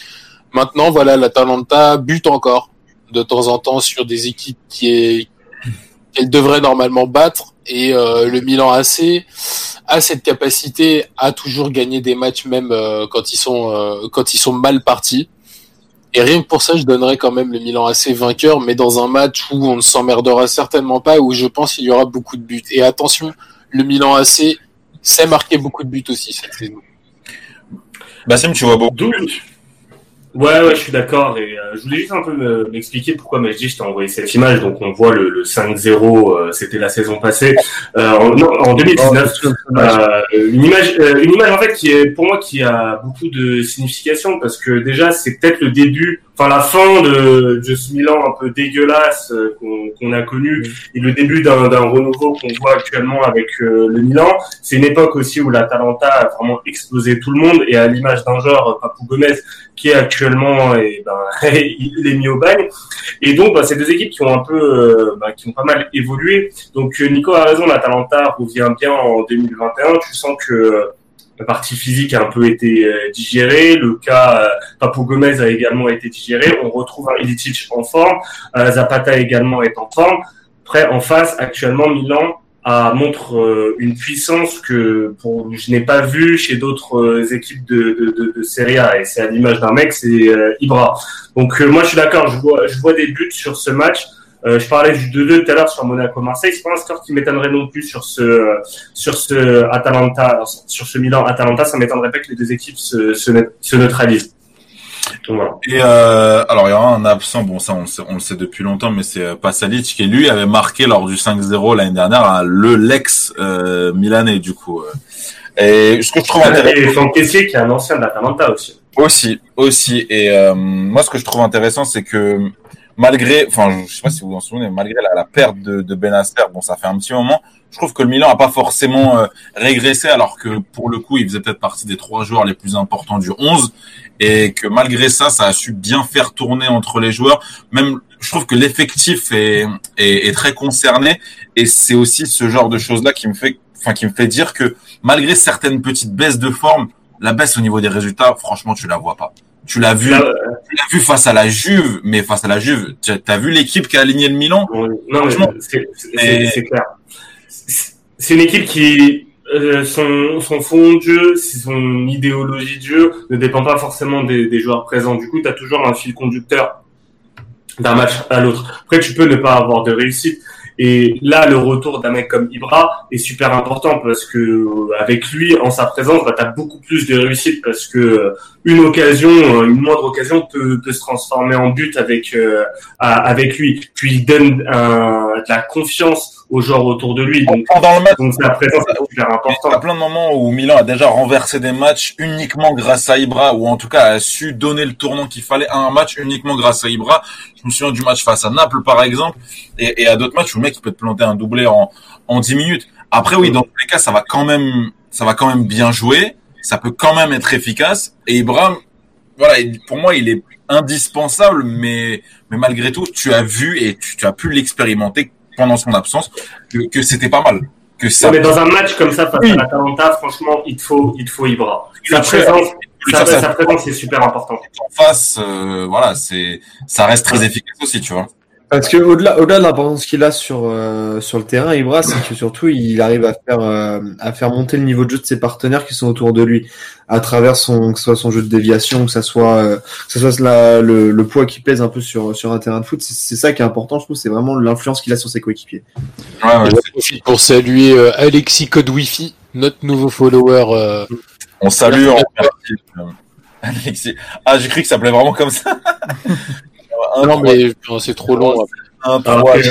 Maintenant voilà, l'Atalanta bute encore de temps en temps sur des équipes qui est qu'elle devrait normalement battre et euh, le Milan AC a cette capacité à toujours gagner des matchs même euh, quand ils sont euh, quand ils sont mal partis. Et rien que pour ça, je donnerais quand même le Milan AC vainqueur, mais dans un match où on ne s'emmerdera certainement pas, où je pense qu'il y aura beaucoup de buts. Et attention, le Milan AC sait marquer beaucoup de buts aussi cette saison. Bassim, tu vois beaucoup. Ouais, ouais, je suis d'accord. Et euh, je voulais juste un peu m'expliquer pourquoi Majdi, je t'ai envoyé cette image. Donc, on voit le, le 5-0, euh, c'était la saison passée. Euh, en, non, en 2019, une image, une image en fait qui est pour moi qui a beaucoup de signification parce que déjà, c'est peut-être le début enfin la fin de, de ce Milan un peu dégueulasse euh, qu'on a connu et le début d'un renouveau qu'on voit actuellement avec euh, le Milan. C'est une époque aussi où la Talenta a vraiment explosé tout le monde et à l'image d'un genre Papou Gomez qui est actuellement et ben, il est mis au bagne. Et donc bah, ces deux équipes qui ont un peu euh, bah, qui ont pas mal évolué. Donc Nico a raison, la Talenta revient bien en 2021. Tu sens que la partie physique a un peu été euh, digérée. Le cas euh, Papo Gomez a également été digéré. On retrouve un Ilicic en forme. Euh, Zapata également est en forme. Après, en face, actuellement, Milan a, montre une puissance que pour, je n'ai pas vu chez d'autres équipes de, de, de, de, Serie A. Et c'est à l'image d'un mec, c'est Ibra. Donc moi, je suis d'accord. Je vois, je vois des buts sur ce match. Euh, je parlais du 2-2 tout à l'heure sur Monaco-Marseille. C'est pas un score qui m'étonnerait non plus sur ce sur ce Atalanta, sur ce Milan-Atalanta. Ça m'étonnerait pas que les deux équipes se, se, neutralisent. Donc, voilà. Et euh, alors il y aura un absent, bon ça on, on le sait depuis longtemps, mais c'est euh, Pasalic qui lui avait marqué lors du 5-0 l'année dernière hein, le Lex euh, milanais du coup. Et ce que je trouve intéressant, et son caissier qui est un ancien de l'Atalanta aussi. Aussi, aussi. Et moi ce que je trouve intéressant c'est que malgré, enfin, je sais pas si vous vous en souvenez, malgré la, perte de, de Benacer, bon, ça fait un petit moment, je trouve que le Milan a pas forcément euh, régressé, alors que pour le coup, il faisait peut-être partie des trois joueurs les plus importants du 11, et que malgré ça, ça a su bien faire tourner entre les joueurs. Même, je trouve que l'effectif est, est, est, très concerné, et c'est aussi ce genre de choses-là qui me fait, enfin, qui me fait dire que malgré certaines petites baisses de forme, la baisse au niveau des résultats, franchement, tu la vois pas. Tu l'as vu, tu l'as vu face à la Juve, mais face à la Juve, tu as vu l'équipe qui a aligné le Milan? Non, c'est clair. C'est une équipe qui euh, son, son fond de jeu, son idéologie de jeu ne dépend pas forcément des, des joueurs présents. Du coup, tu as toujours un fil conducteur d'un match à l'autre. Après, tu peux ne pas avoir de réussite, et là, le retour d'un mec comme Ibra est super important parce que euh, avec lui, en sa présence, bah, tu as beaucoup plus de réussite parce que euh, une occasion, euh, une moindre occasion peut, peut se transformer en but avec avec lui. Puis il donne de la confiance aux joueurs autour de lui. Donc, Pendant le match, donc sa présence est super important. Il y a plein de moments où Milan a déjà renversé des matchs uniquement grâce à Ibra ou en tout cas a su donner le tournant qu'il fallait à un match uniquement grâce à Ibra. Je me souviens du match face à Naples par exemple et, et à d'autres matchs où le mec il peut te planter un doublé en en 10 minutes. Après oui, dans tous les cas, ça va quand même ça va quand même bien jouer, ça peut quand même être efficace et Ibra voilà, pour moi, il est indispensable, mais, mais malgré tout, tu as vu et tu, tu as pu l'expérimenter pendant son absence que, que c'était pas mal. Que ça... mais dans un match comme ça face à la Talenta, franchement, il te faut, il te faut Ibra. Sa présence, sa, sa, présence est super importante. En face, euh, voilà, c'est, ça reste très efficace aussi, tu vois. Parce que au-delà, au-delà de l'importance qu'il a sur euh, sur le terrain, Ibra, c'est que surtout il arrive à faire euh, à faire monter le niveau de jeu de ses partenaires qui sont autour de lui, à travers son que ce soit son jeu de déviation, que ça soit euh, que ça soit la, le, le, poids qui pèse un peu sur sur un terrain de foot. C'est, ça qui est important, je trouve, c'est vraiment l'influence qu'il a sur ses coéquipiers. Ouais, ouais, pour saluer Alexis Code Wifi, notre nouveau follower. On salue en Alexis. Ah, j'ai cru que ça s'appelait vraiment comme ça. non, mais c'est trop long. 1, 3, 2,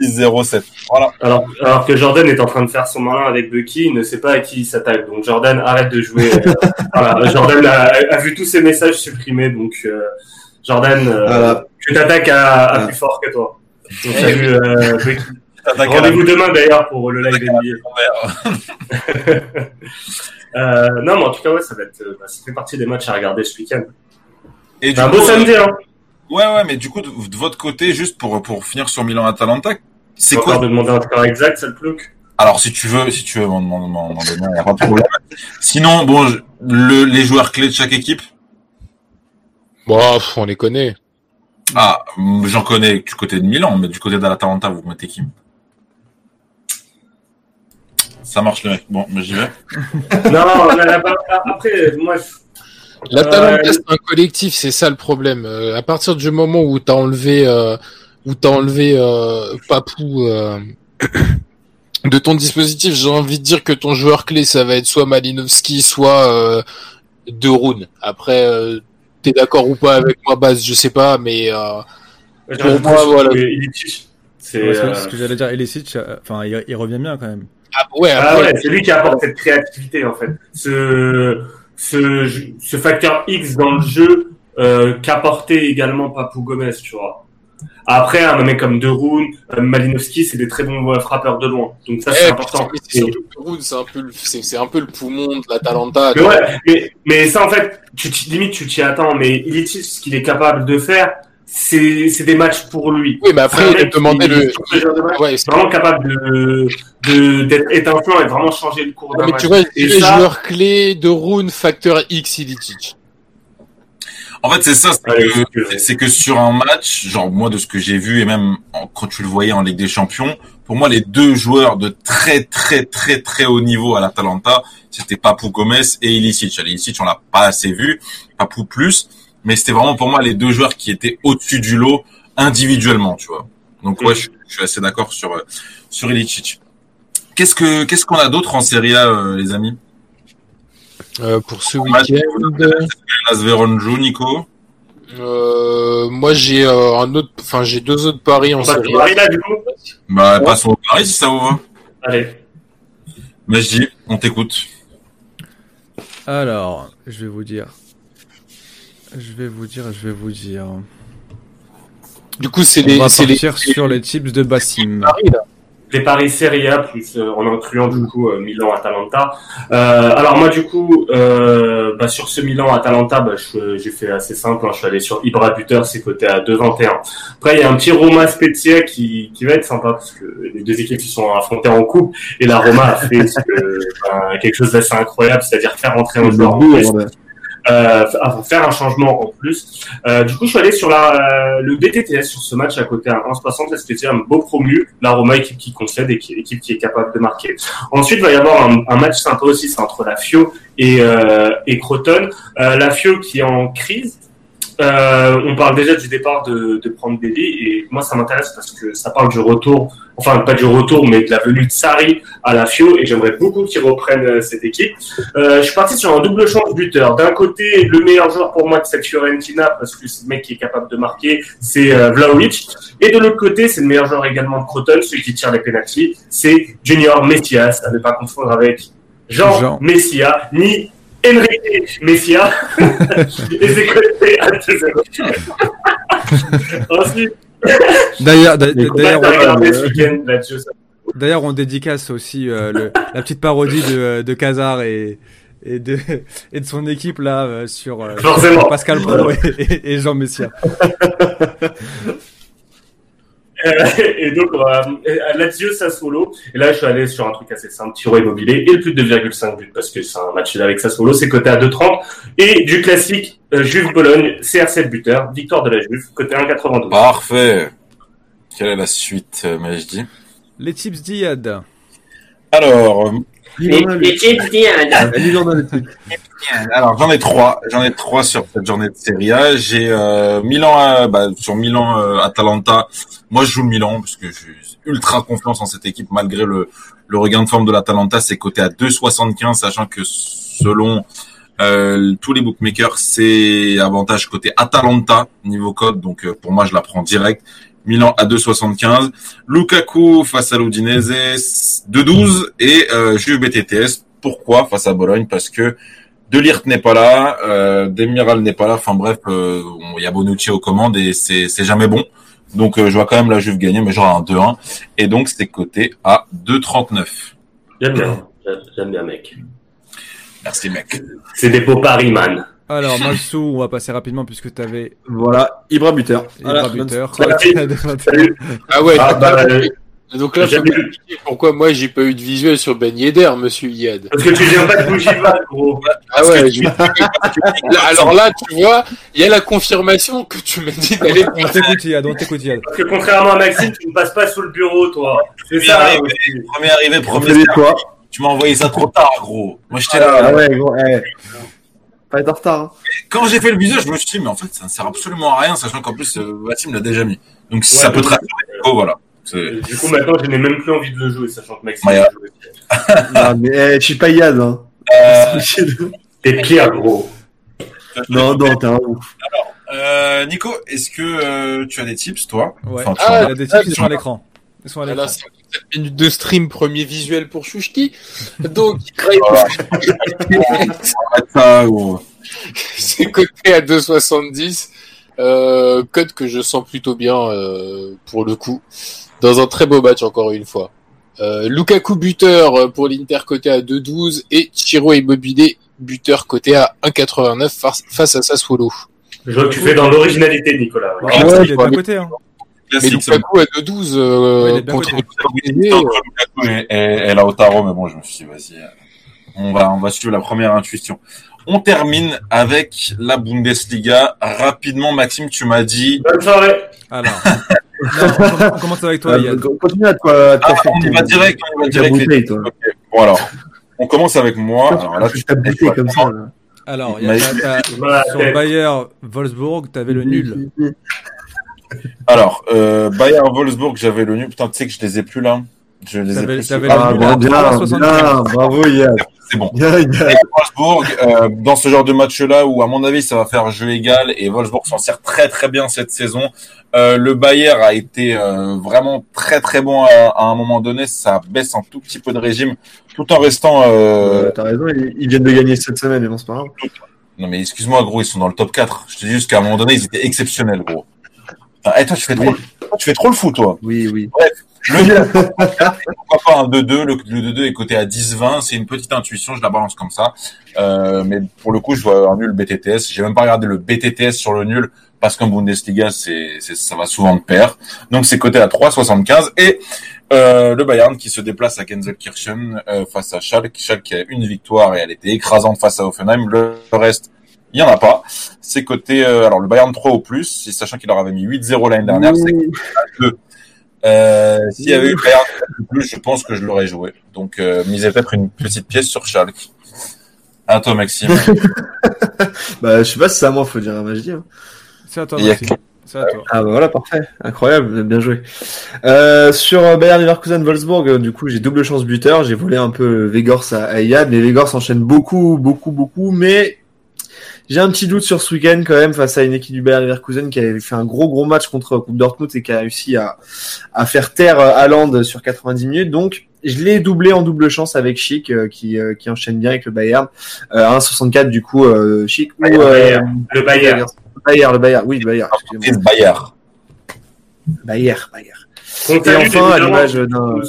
6, 0, 7. Voilà. Alors, alors que Jordan est en train de faire son malin avec Bucky, il ne sait pas à qui il s'attaque. Donc Jordan, arrête de jouer. Euh, voilà, Jordan a, a, vu tous ses messages supprimés. Donc euh, Jordan, euh, voilà. tu t'attaques à, à plus fort que toi. Donc, salut euh, Bucky. Rendez-vous demain d'ailleurs pour le live NBA. euh, non, mais en tout cas, ouais, ça va être, bah, ça fait partie des matchs à regarder ce week-end. Et un beau samedi, hein. Ouais, ouais, mais du coup, de, votre côté, juste pour, pour finir sur Milan-Atalanta, c'est quoi de demander un score exact, ça le Alors, si tu veux, si tu veux m'en il n'y a pas de problème. Sinon, bon, le, les joueurs clés de chaque équipe Bon, on les connaît. Ah, j'en connais du côté de Milan, mais du côté d'Atalanta, vous mettez qui Ça marche, le mec. Bon, mais j'y vais. non, après, moi, la Talenta, c'est un collectif, c'est ça le problème. Euh, à partir du moment où t'as enlevé, euh, où t'as enlevé euh, Papou euh, de ton dispositif, j'ai envie de dire que ton joueur clé, ça va être soit Malinowski, soit euh, De Rune. Après, euh, t'es d'accord ou pas avec moi, base, je sais pas, mais pour moi, voilà. C'est ce que j'allais dire. Elisic, enfin, il, il, revient bien quand même. Ah ouais, ah ouais c'est lui qui apporte cette créativité en fait. Ce ce, ce facteur X dans le jeu euh, qu'apportait également Papou Gomez, tu vois. Après, un mec comme De Roon, euh, Malinowski, c'est des très bons frappeurs de loin. Donc ça, c'est important. C'est un peu, c'est un peu le poumon de la Talenta. Mais ouais, mais, mais ça, en fait, tu limite, tu t'y attends. Mais Illich, ce qu'il est capable de faire, c'est des matchs pour lui. Oui, mais après, il demandait le. Ouais, c'est vraiment capable de d'être étincelant et vraiment changer le cours d'un match. Mais tu vois, et les joueurs clés de Rune, facteur X, Ilicic. En fait, c'est ça, c'est que, que, sur un match, genre moi de ce que j'ai vu et même quand tu le voyais en Ligue des Champions, pour moi les deux joueurs de très très très très haut niveau à l'Atalanta, c'était Papou Gomez et Ilicic. Ilicic, on l'a pas assez vu, Papou plus mais c'était vraiment pour moi les deux joueurs qui étaient au-dessus du lot individuellement, tu vois. Donc ouais, je, suis assez d'accord sur euh, sur Ilicic. Qu'est-ce que qu'est-ce qu'on a d'autre en Serie A, euh, les amis? Euh, Pour ce week-end, Las Veronjo, Nico? Euh, moi j'ai euh, un autre, enfin j'ai deux autres paris en Serie A. Là, du coup? Bah ouais. passons au Paris si ça vous va. Allez. Mais je dis, on t'écoute. Alors, je vais vous dire. Je vais vous dire, je vais vous dire. Du coup, c'est les. On va partir sur les chips de Bassim les paris Serie A plus euh, en incluant du coup euh, Milan Atalanta. Euh, alors moi du coup euh, bah, sur ce Milan Atalanta, bah, j'ai fait assez simple. Hein, je suis allé sur Ibra buteur, c'est coté à 2,21. Après il y a un petit Roma Spezia qui, qui va être sympa parce que les deux équipes se sont affrontées en coupe et la Roma a fait quelque chose d'assez incroyable, c'est-à-dire faire rentrer un joueur en euh, faire un changement en plus. Euh, du coup, je suis allé sur la, le BTTS sur ce match à côté à 1,60 parce que c'est un beau promu. La Roma, équipe qui concède et qui, équipe qui est capable de marquer. Ensuite, il va y avoir un, un match sympa aussi, c'est entre la Fio et, euh, et Croton. Euh, la Fio qui est en crise, euh, on parle déjà du départ de, de prendre et moi ça m'intéresse parce que ça parle du retour, enfin pas du retour mais de la venue de Sari à la FIO et j'aimerais beaucoup qu'ils reprennent euh, cette équipe. Euh, je suis parti sur un double champ de buteur. D'un côté, le meilleur joueur pour moi de cette Fiorentina parce que c'est le mec qui est capable de marquer, c'est euh, Vlaovic. Et de l'autre côté, c'est le meilleur joueur également de Croton, celui qui tire les pénalties, c'est Junior Messias, à ne pas confondre avec Jean, Jean. Messia, ni Enrique Messia. et c'est côté à 2-0. Ensuite. D'ailleurs, d'ailleurs, D'ailleurs, on dédicace aussi euh, le, la petite parodie de, de Kazar et, et, de, et de son équipe là euh, sur, euh, sur Pascal Pro et, et, Jean Messia. et donc, euh, Lazio Sassuolo. Et là, je suis allé sur un truc assez simple, Tiro immobilier et le plus de 2,5 buts parce que c'est un match avec Sassuolo, c'est coté à 2,30. Et du classique euh, Juve Bologne, CR7 buteur, victoire de la Juve, côté 1,92. Parfait. Quelle est la suite, euh, Majdi Les tips d'Iad. Alors, d'Iad. Alors j'en ai trois, j'en ai trois sur cette journée de Serie A. J'ai euh, Milan, bah, sur Milan euh, Atalanta. Moi je joue le Milan parce que j'ai ultra confiance en cette équipe malgré le, le regain de forme de l'Atalanta. C'est coté à 2,75 sachant que selon euh, tous les bookmakers c'est avantage côté Atalanta niveau code. Donc euh, pour moi je la prends direct. Milan à 2,75. Lukaku face à l'Udinese 2,12 et euh, Juve BTTS. Pourquoi face à Bologne? Parce que Delirte n'est pas là, euh, Demiral n'est pas là. Enfin bref, euh, il y a Bonucci aux commandes et c'est c'est jamais bon. Donc euh, je vois quand même la Juve gagner, mais genre un 2-1. Et donc c'est coté à 2,39. J'aime bien, j'aime bien mec. Merci mec. C'est des beaux paris man. Alors Malsou, on va passer rapidement puisque tu avais... Voilà, Ibra buteur. Ibra buteur. Ah ouais, ah, bah, donc là, je pourquoi moi j'ai pas eu de visuel sur Ben Yedder, monsieur Yad. Parce que tu viens pas de Bougival, gros. Ah ouais, je... alors là, tu vois, il y a la confirmation que tu m'as dit d'aller. On t'écoute, Yad, on t'écoute, Yad. Parce que contrairement à Maxime, tu ne passes pas sous le bureau, toi. C'est ça. Arrivé, premier arrivé, premier quoi Tu m'as envoyé ça trop tard, gros. Moi, j'étais là. Ah ouais, gros, eh. Pas être en retard. Hein. Quand j'ai fait le visuel, je me suis dit, mais en fait, ça ne sert absolument à rien, sachant qu'en plus, Maxime l'a déjà mis. Donc, si ça peut te rassurer, oh, voilà. Du coup, maintenant, je n'ai même plus envie de le jouer, sachant que Maxime ouais. non, mais eh, je suis pas Yann. Hein. Euh... T'es pire, gros. Non, non, t'es un ouf. Alors, euh, Nico, est-ce que euh, tu as des tips, toi? Ouais, enfin, ah, il a des tips, ils sont à l'écran. Ils sont à l'écran. 7 minutes de stream, premier visuel pour Chouchki. Donc, c'est coté à 2,70. Euh, code que je sens plutôt bien euh, pour le coup dans un très beau match encore une fois. Euh, Lukaku buteur pour l'Inter côté à 2,12 et Chiro Immobilier buteur côté à 1,89 face, à Sassuolo. Je vois que tu fais dans l'originalité, Nicolas. Ouais, ouais il est de côté. Hein. Mais Lukaku à 2,12 euh, ouais, contre et, et, et Lautaro, mais bon, je me suis dit, vas-y, on va, on va suivre la première intuition. On termine avec la Bundesliga. Rapidement, Maxime, tu m'as dit. Bonne soirée. Alors. on commence avec toi, Yann. Continue à toi. Ah, on va direct. On va direct. Les... Okay. Bon, alors. On commence avec moi. Alors là, tu t'as comme ça. Alors, il y a, sur Bayer Wolfsburg, tu avais le nul. Alors, euh, Bayer Wolfsburg, j'avais le nul. Putain, tu sais que je les ai plus là. Je les ai plus. Ah, bon, bien, bien, bravo Yann c'est bon. Wolfsburg, euh, dans ce genre de match-là, où à mon avis ça va faire jeu égal, et Wolfsburg s'en sert très très bien cette saison. Euh, le Bayer a été euh, vraiment très très bon à, un moment donné. Ça baisse un tout petit peu de régime, tout en restant. Euh... T'as raison, ils, viennent de gagner cette semaine, et bon, c'est pas grave. Non mais excuse-moi gros, ils sont dans le top 4. Je te dis juste qu'à un moment donné, ils étaient exceptionnels gros. Eh, toi, tu fais, trop, tu fais trop le fou, toi. Oui, oui. Bref, le pourquoi pas un 2-2 Le, 2-2 est coté à 10-20. C'est une petite intuition, je la balance comme ça. Euh, mais pour le coup, je vois un nul BTTS. J'ai même pas regardé le BTTS sur le nul parce qu'en Bundesliga, c'est, ça va souvent de pair. Donc c'est coté à 3,75 et euh, le Bayern qui se déplace à Gelsenkirchen euh, face à Schalke. Schalke a une victoire et elle était écrasante face à Offenheim. Le reste, il y en a pas. C'est coté euh, alors le Bayern 3 au plus, sachant qu'il leur avait mis 8-0 l'année dernière, c'est c'est 2. Euh, S'il y avait eu Bayern plus, je pense que je l'aurais joué. Donc euh, misez peut-être une petite pièce sur Schalke. À toi Maxime. bah je sais pas si c'est à moi, faut dire à Majdi. Hein. C'est à toi, Maxime. À toi. Ah bah voilà, parfait, incroyable, bien joué. Euh, sur Bayern Leverkusen Wolfsburg, du coup j'ai double chance buteur, j'ai volé un peu Vegors à, à Iyad, mais Vegors enchaîne beaucoup, beaucoup, beaucoup, mais j'ai un petit doute sur ce week-end quand même face à une équipe du Bayern Leverkusen qui avait fait un gros gros match contre Coupe Dortmund et qui a réussi à, à faire taire Haaland sur 90 minutes. Donc je l'ai doublé en double chance avec Chic euh, qui, euh, qui enchaîne bien avec le Bayern. Euh, 1,64 du coup euh, Chic ou le Bayern. Bayern, le Bayern, oui, le Bayern. Bayern. Bayern, Bayern. Et enfin, à l'image d'un. Hein.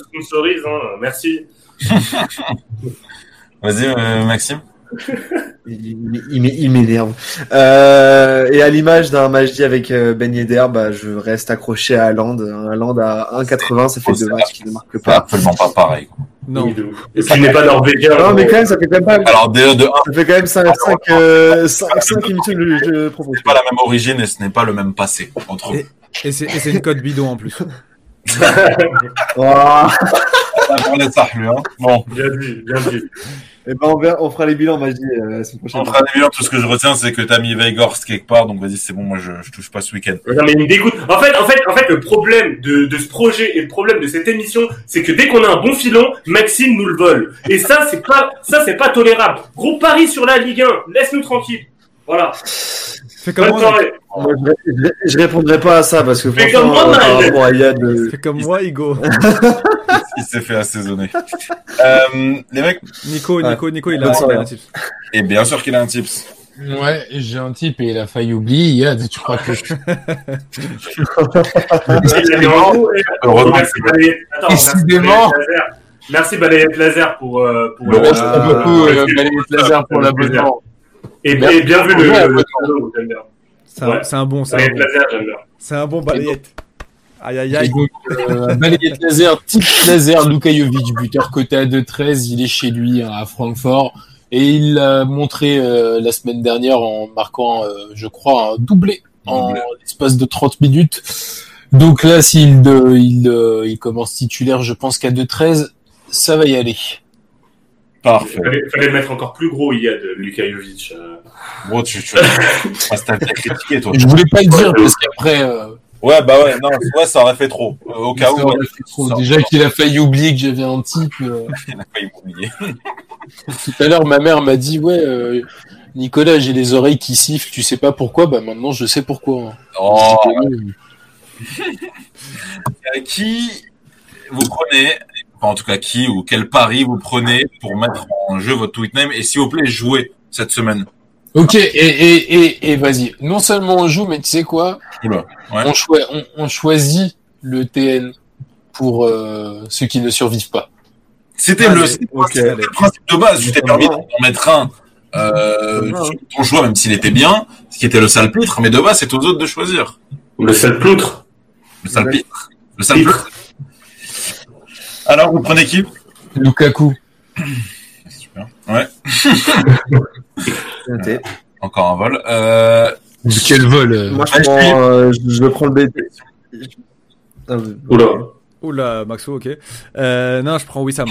merci. Vas-y, Maxime il, m'énerve. Euh, et à l'image d'un Majdi avec euh, Ben Yedder, bah, je reste accroché à Haaland. Haaland à 1,80, ça fait deux matchs qui ne marque pas. absolument pas pareil. Non. Et tu n'es pas norvégien. Non, mais quand même, ça fait quand même pas. Alors, de, de 1. Ça fait quand même 5, 5, euh, 5, 5 émissions que je propose. C'est pas la même origine et ce n'est pas le même passé entre eux. Et, et c'est une code bidon en plus. wow. pour les lui, hein. Bon. Bien vu, bien vu. Eh ben, on, verra, on fera les bilans, Magie, euh, la semaine prochaine. On fera les bilans. Tout ce que je retiens, c'est que t'as mis Veigorst quelque part. Donc, vas-y, c'est bon. Moi, je, je touche pas ce week-end. Non, mais il me dégoûte. En fait, en fait, en fait, le problème de, de ce projet et le problème de cette émission, c'est que dès qu'on a un bon filon, Maxime nous le vole. Et ça, c'est pas, ça, c'est pas tolérable. Gros pari sur la Ligue 1. Laisse-nous tranquille. Voilà. Fais comme moi, moi je, je, répondrai pas à ça parce que Fais franchement, comme moi, par rapport à Yad, euh... Fais comme moi, Igo. il s'est fait assaisonner. euh, les mecs. Nico, Nico, Nico, il a, il a un tips. Et bien sûr qu'il a un tips. Ouais, j'ai un type et il a failli oublier. Yad, tu crois que je... Décidément. Merci Balayette Laser pour, euh, pour Merci euh, beaucoup euh, Balayette Laser pour l'abonnement. Et, et, bien vu le, le, C'est un, un, bon, c'est un, bon. C'est un bon balayette. Aïe aïe aïe. Donc, euh, balayette laser, type laser, Lukajovic, buteur côté à 2-13, il est chez lui hein, à Francfort. Et il l'a montré euh, la semaine dernière en marquant, euh, je crois, un doublé, en l'espace de 30 minutes. Donc là, s'il il, il commence titulaire, je pense qu'à 2-13, ça va y aller. Parfait. Il fallait, fallait, le mettre encore plus gros, il y a de Lukajovic. Euh... Bon, tu, tu... ah, critiqué, toi. Je voulais pas le dire parce qu'après. Euh... Ouais, bah ouais, non, ouais, ça aurait fait trop. Euh, au cas où. Ouais, trop. Déjà qu'il a failli oublier que j'avais un type. Euh... il a failli oublier. Tout à l'heure, ma mère m'a dit, ouais, euh, Nicolas, j'ai les oreilles qui sifflent, tu sais pas pourquoi, bah maintenant je sais pourquoi. Oh. qui vous prenez en tout cas qui ou quel pari vous prenez pour mettre en jeu votre tweet name et s'il vous plaît jouer cette semaine. Ok, et, et, et, et vas-y. Non seulement on joue, mais tu sais quoi? Oula, ouais. on, choi on, on, choisit le TN pour euh, ceux qui ne survivent pas. C'était ah, le, okay. le, principe de base. Je t'ai permis d'en mettre un euh, sur ton choix, même s'il était bien, ce qui était le salpitre, mais de base, c'est aux autres de choisir. Le salploutre Le salpitre. Le salpitre. Alors, vous prenez qui? Lukaku. Super. Ouais. euh, encore un vol. Euh... Quel vol Moi, je, prends, euh, je prends le BT. Ah, Oula. Oula, Maxo, ok. Euh, non, je prends Wissam.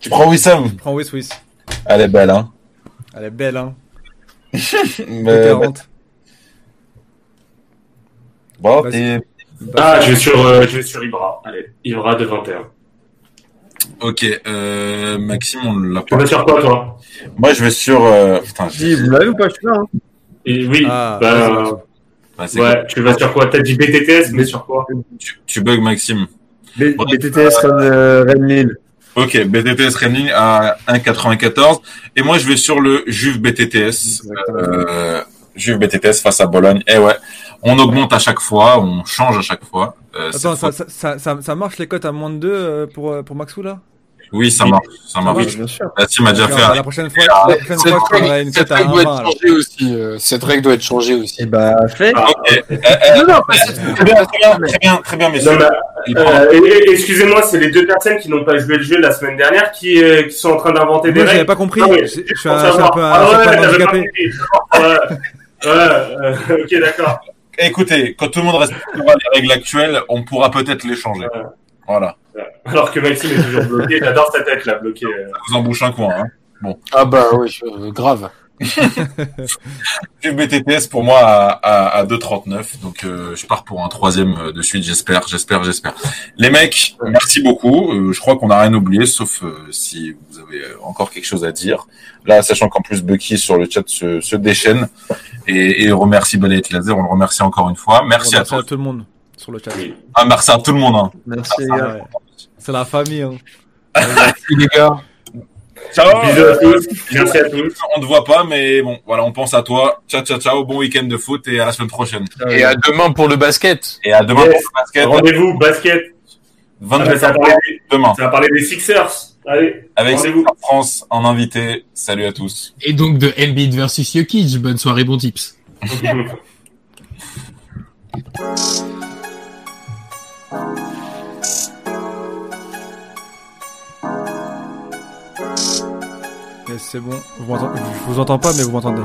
tu prends Wissam? Je prends Wiss Wiss. Elle est belle, hein Elle est belle, hein Mais... 40. Bon, et... Ah, je vais sur, euh, je vais sur Ibra. Allez, Ibra de 21. Ok, euh, Maxime, on l'a pas. Tu vas sur quoi, toi Moi, je vais sur. Euh... Putain, si, vous l'avez ou pas Je suis là. Hein. Et oui, ah, bah, bah, ouais, tu vas sur quoi? T'as dit BTTS, mais sur quoi? Tu, tu bugs, Maxime. B BTTS Rennes Ok, BTTS Rennes à 1,94. Et moi, je vais sur le Juve BTTS. Euh, Juve BTTS face à Bologne. Et ouais, On augmente à chaque fois, on change à chaque fois. Euh, Attends, ça, ça, ça, ça, marche les cotes à moins de 2 euh, pour, pour Maxou là? Oui, ça marche. Ça marche. Oui, bien sûr. La team a déjà fait. La prochaine fois, la prochaine fois, une cote à 1 doit être changée aussi. Euh, cette règle doit être changée aussi. Bah, fait. Ah, okay. euh, non, non, très bien, très bien, très bien, très bien, messieurs. Euh, Excusez-moi, c'est les deux personnes qui n'ont pas joué le jeu la semaine dernière qui, euh, qui sont en train d'inventer des règles. J'avais pas compris. Ah, je, suis un, peu, ah, handicapé. Ouais, euh, ok, d'accord. Écoutez, quand tout le monde respectera les règles actuelles, on pourra peut-être les changer. Voilà. Alors que Maxime est toujours bloqué. J'adore sa tête là, bloqué. Ça vous embouche un coin. Hein. Bon. Ah bah oui, euh, grave. J'ai BTTS pour moi à, à, 2,39. Donc euh, je pars pour un troisième euh, de suite, j'espère, j'espère, j'espère. Les mecs, merci beaucoup. Euh, je crois qu'on n'a rien oublié, sauf si vous avez encore quelque chose à dire. Là, sachant qu'en plus Bucky sur le chat se, se déchaîne et, et remercie Balayet Laser, on le remercie encore une fois. Merci, à, tout le monde sur le chat. Ah, merci à tout le monde. Hein. Merci. C'est la famille. Hein. merci les gars. Ciao. Bisous à tous. Merci à tous. On ne voit pas, mais bon, voilà, on pense à toi. Ciao, ciao, ciao. Bon week-end de foot et à la semaine prochaine. Et à demain pour le basket. Et à demain pour le basket. Rendez-vous, basket. 22 ça va demain. Ça va parler des Sixers. Allez. Avec France en invité. Salut à tous. Et donc de Embiid versus Jokic. Bonne soirée, bon tips. c'est bon. je vous entends pas, mais vous m'entendez.